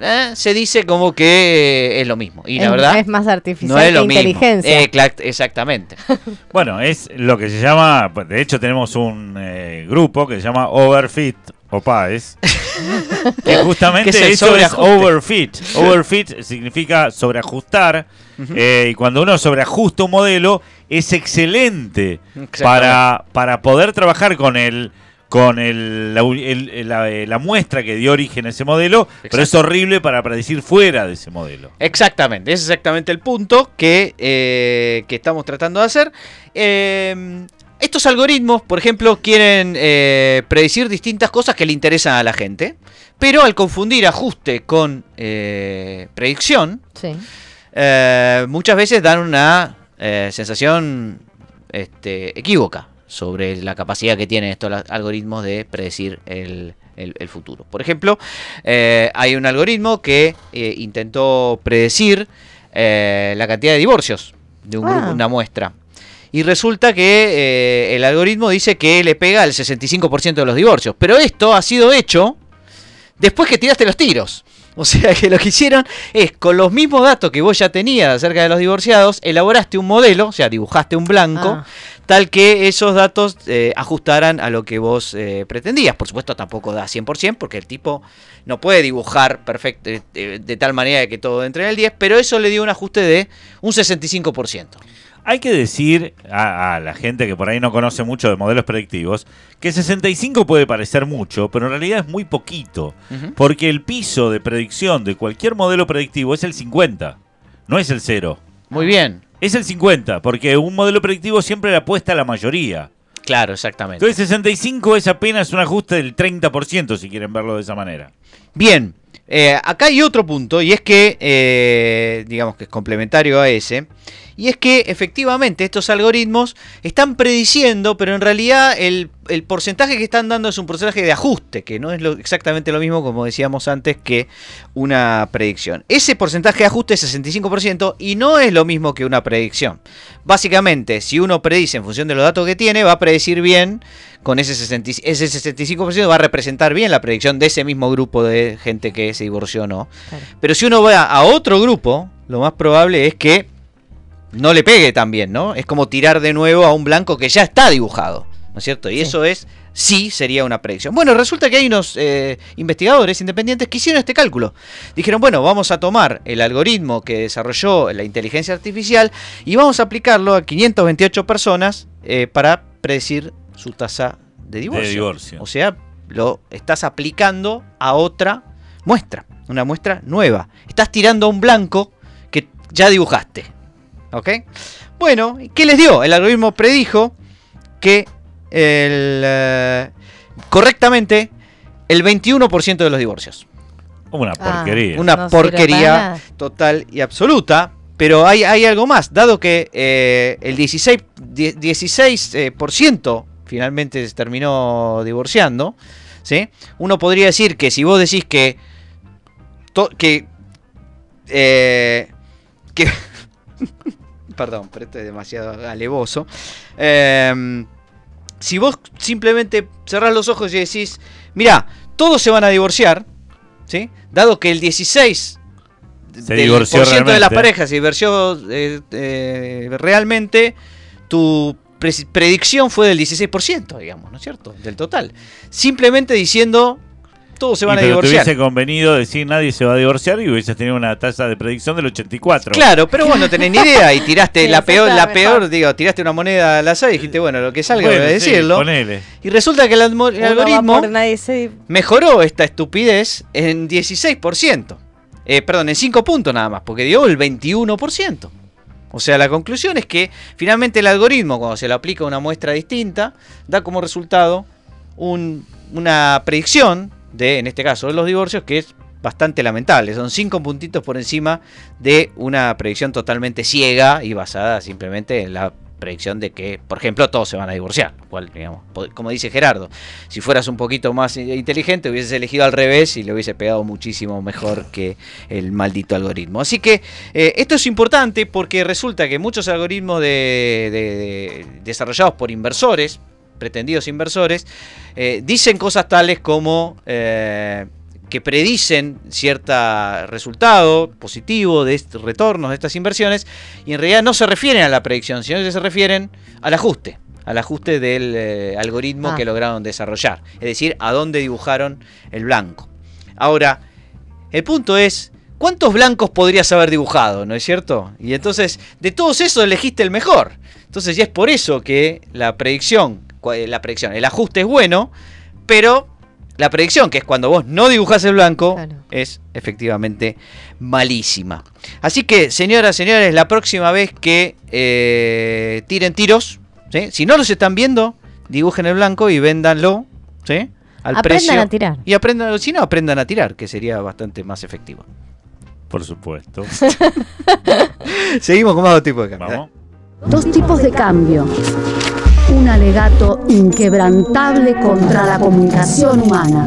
eh, se dice como que es lo mismo. Y la es, verdad, es más artificial no es que lo mismo. inteligencia. Eh, exactamente. Bueno, es lo que se llama, de hecho tenemos un eh, grupo que se llama Overfit o PAES, que justamente Que es el eso es overfit. Overfit significa sobreajustar eh, y cuando uno sobreajusta un modelo es excelente para, para poder trabajar con el con el, la, el- la- la muestra que dio origen a ese modelo, pero es horrible para predecir fuera de ese modelo. Exactamente, ese es exactamente el punto que, eh, que estamos tratando de hacer. Eh, estos algoritmos, por ejemplo, quieren eh, predecir distintas cosas que le interesan a la gente, pero al confundir ajuste con eh, predicción, Sí. eh, muchas veces dan una eh, sensación este, equívoca sobre la capacidad que tienen estos algoritmos de predecir el, el- el futuro. Por ejemplo, eh, hay un algoritmo que eh, intentó predecir eh, la cantidad de divorcios de un Ah. grupo, una muestra. Y resulta que el algoritmo dice que le pega al 65% de los divorcios. Pero esto ha sido hecho después que tiraste los tiros. O sea que lo que hicieron es, con los mismos datos que vos ya tenías acerca de los divorciados, elaboraste un modelo, o sea, dibujaste un blanco, Ah. Tal que esos datos eh, ajustaran a lo que vos eh, pretendías. Por supuesto, tampoco da 100%, porque el tipo no puede dibujar perfecto, eh, eh, de tal manera que todo entre en el 10, pero eso le dio un ajuste de un 65%. Hay que decir a, a la gente que por ahí no conoce mucho de modelos predictivos que 65 puede parecer mucho, pero en realidad es muy poquito. Porque el piso de predicción de cualquier modelo predictivo es el 50, no es el 0. Muy bien. Es el 50, porque un modelo predictivo siempre le apuesta a la mayoría. Claro, exactamente. Entonces 65 es apenas un ajuste del 30%, si quieren verlo de esa manera. Bien, eh, acá hay otro punto y es que, eh, digamos que es complementario a ese, y es que efectivamente estos algoritmos están prediciendo, pero en realidad el, el porcentaje que están dando es un porcentaje de ajuste, que no es lo- exactamente lo mismo como decíamos antes que una predicción. Ese porcentaje de ajuste es 65% y no es lo mismo que una predicción. Básicamente, si uno predice en función de los datos que tiene, va a predecir bien con ese, 60 y- ese 65% va a representar bien la predicción de ese mismo grupo de gente que se divorció o no. Claro. Pero si uno va a otro grupo, lo más probable es que no le pegue tan bien, ¿no? Es como tirar de nuevo a un blanco que ya está dibujado. ¿no es cierto? Y eso es, sí, sería una predicción. Bueno, resulta que hay unos eh, investigadores independientes que hicieron este cálculo. Dijeron, bueno, vamos a tomar el algoritmo que desarrolló la inteligencia artificial y vamos a aplicarlo a 528 personas eh, para predecir su tasa de divorcio. De divorcio. O sea, lo estás aplicando a otra muestra, una muestra nueva. Estás tirando a un blanco que ya dibujaste. ¿Ok? Bueno, ¿qué les dio? El algoritmo predijo que el, eh, correctamente el 21% de los divorcios. Una porquería. Una No porquería total y absoluta. Pero hay, hay algo más, dado que eh, el 16, die- 16% eh, por ciento finalmente se terminó divorciando, ¿sí? uno podría decir que si vos decís que... to- que, eh, que perdón, pero esto es demasiado alevoso. Eh, si vos simplemente cerrás los ojos y decís, mira, todos se van a divorciar, ¿sí? Dado que el 16 Se del divorció por ciento de las realmente. parejas se divorció eh, eh, realmente, tu pre- predicción fue del 16%, digamos, ¿no es cierto? Del total. Simplemente diciendo, todos se van Y a pero te divorciar. hubiese convenido decir nadie se va a divorciar y hubieses tenido una tasa de predicción del 84. Claro, pero vos no tenés ni idea y tiraste Sí, la peor, la peor, digo, tiraste una moneda al azar y dijiste, bueno, lo que salga Bueno, voy a sí, decirlo. ponele. y resulta que el, algoritmo por nadie se- mejoró esta estupidez en 16%. Eh, perdón, en 5 puntos nada más, porque dio el 21%. O sea, la conclusión es que finalmente el algoritmo, cuando se le aplica a una muestra distinta, da como resultado un- una predicción de, en este caso, de los divorcios, que es bastante lamentable. Son 5 puntitos por encima de una predicción totalmente ciega y basada simplemente en la predicción de que, por ejemplo, todos se van a divorciar. digamos, como dice Gerardo, si fueras un poquito más inteligente, hubieses elegido al revés y le hubiese pegado muchísimo mejor que el maldito algoritmo. Así que eh, esto es importante porque resulta que muchos algoritmos de- desarrollados por inversores, pretendidos inversores, eh, dicen cosas tales como eh, que predicen cierto resultado positivo de estos retornos de estas inversiones y en realidad no se refieren a la predicción, sino que se refieren al ajuste, al ajuste del eh, algoritmo Ah. que lograron desarrollar, es decir, a dónde dibujaron el blanco. Ahora, el punto es, ¿cuántos blancos podrías haber dibujado, no es cierto? Y entonces, de todos esos elegiste el mejor. Entonces, ya es por eso que la predicción, la predicción, el ajuste es bueno, pero la predicción, que es cuando vos no dibujás el blanco, Claro. es efectivamente malísima. Así que, señoras, señores, la próxima vez que eh, tiren tiros, ¿sí? si no los están viendo, dibujen el blanco y véndanlo, ¿sí? Al Aprendan precio. a tirar. Y aprendan, si no, aprendan a tirar, que sería bastante más efectivo. Por supuesto. Seguimos con más dos tipos de cambio. Vamos. Dos tipos de cambio. Un alegato inquebrantable contra la comunicación humana.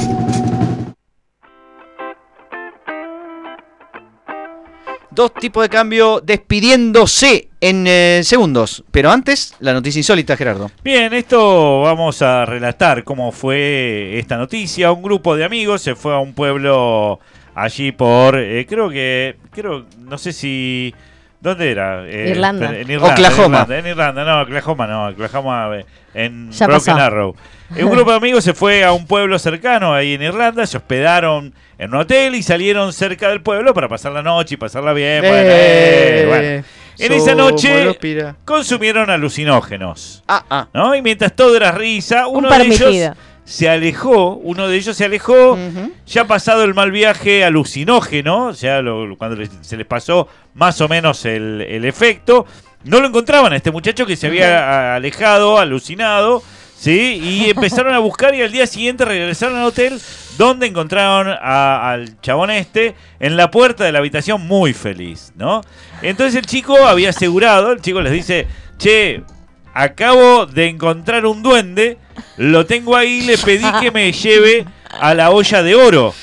Dos tipos de cambio despidiéndose en eh, segundos. Pero antes, la noticia insólita, Gerardo. Bien, esto vamos a relatar cómo fue esta noticia. Un grupo de amigos se fue a un pueblo allí por, eh, creo que, creo, no sé si, ¿dónde era? Eh, Irlanda. En Irlanda. Oklahoma. En Irlanda, en Irlanda, no, Oklahoma no, Oklahoma eh, en Ya Broken pasó. Arrow. Eh, Un grupo de amigos se fue a un pueblo cercano ahí en Irlanda, se hospedaron en un hotel y salieron cerca del pueblo para pasar la noche y pasarla bien. bueno, eh, bueno. En esa noche consumieron alucinógenos. Ah, ah. ¿no? Y mientras todo era risa, Un uno de ellos. Se alejó, uno de ellos se alejó, ya pasado el mal viaje alucinógeno, o sea, lo- cuando se les pasó más o menos el, el efecto, no lo encontraban a este muchacho que se había alejado, alucinado, ¿sí? Y empezaron a buscar y al día siguiente regresaron al hotel donde encontraron a- al chabón este en la puerta de la habitación muy feliz, ¿no? Entonces el chico había asegurado, el chico les dice, che, acabo de encontrar un duende, lo tengo ahí, le pedí que me lleve a la olla de oro.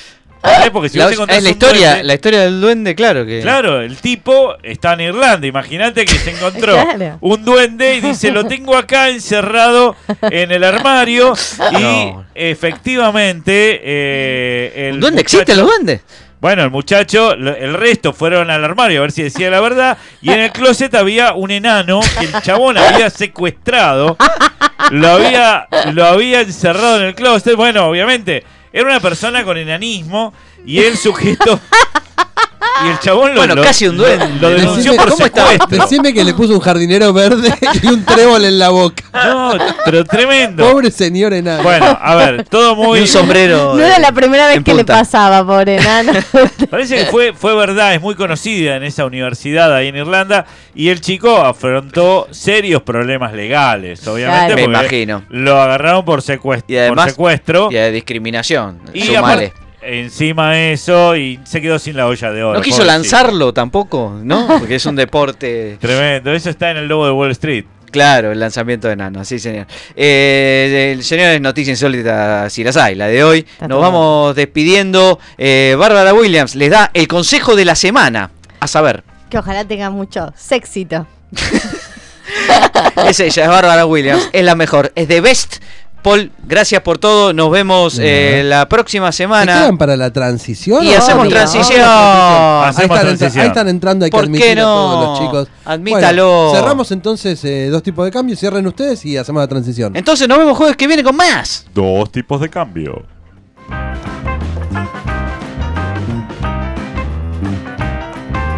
¿Vale? Porque si La- vos encontrás es la historia, duende- la historia del duende, claro que. Claro, el tipo está en Irlanda. Imagínate que se encontró Claro. un duende y dice: Lo tengo acá encerrado en el armario. Y No. efectivamente, eh, el. ¿Un duende muchacho- existen los duendes? Bueno, el muchacho, el resto fueron al armario a ver si decía la verdad. Y en el closet había un enano que el chabón había secuestrado. Lo había, lo había encerrado en el closet. Bueno, obviamente, era una persona con enanismo y el sujeto. Y el chabón lo, Bueno, lo- casi un duende. lo denunció por ¿Cómo está? secuestro. Decime que le puso un jardinero verde y un trébol en la boca. No, pero tremendo. Pobre señor enano. Bueno, a ver, todo muy. Y un sombrero. No era la primera vez que le pasaba, pobre enano. Parece que fue, fue verdad, es muy conocida en esa universidad ahí en Irlanda. Y el chico afrontó serios problemas legales, obviamente. Claro. Me imagino. Lo agarraron por, secuest- Y además- por secuestro. Y de discriminación. Y sumale. aparte, encima de eso, y se quedó sin la olla de oro. No quiso lanzarlo tampoco, ¿no? Porque es un deporte. Tremendo, eso está en el logo de Wall Street. Claro, el lanzamiento de nano, sí señor. Eh, el señor es noticia insólita si las hay, la de hoy. Nos todo. vamos despidiendo. Eh, Bárbara Williams les da el consejo de la semana. A saber, que ojalá tenga mucho éxito. es ella, es Bárbara Williams, es la mejor, es de Best. Paul, gracias por todo. Nos vemos eh, la próxima ¿Se semana. quedan para la transición? Y hacemos Obvio, transición. Ahí Hacemos están, entra- transición. ahí están entrando, hay que ¿Por qué admitir a no? todos los chicos. Admítalo. Bueno, cerramos entonces eh, dos tipos de cambios, cierren ustedes y hacemos la transición. Entonces nos vemos jueves que viene con más. Dos tipos de cambio.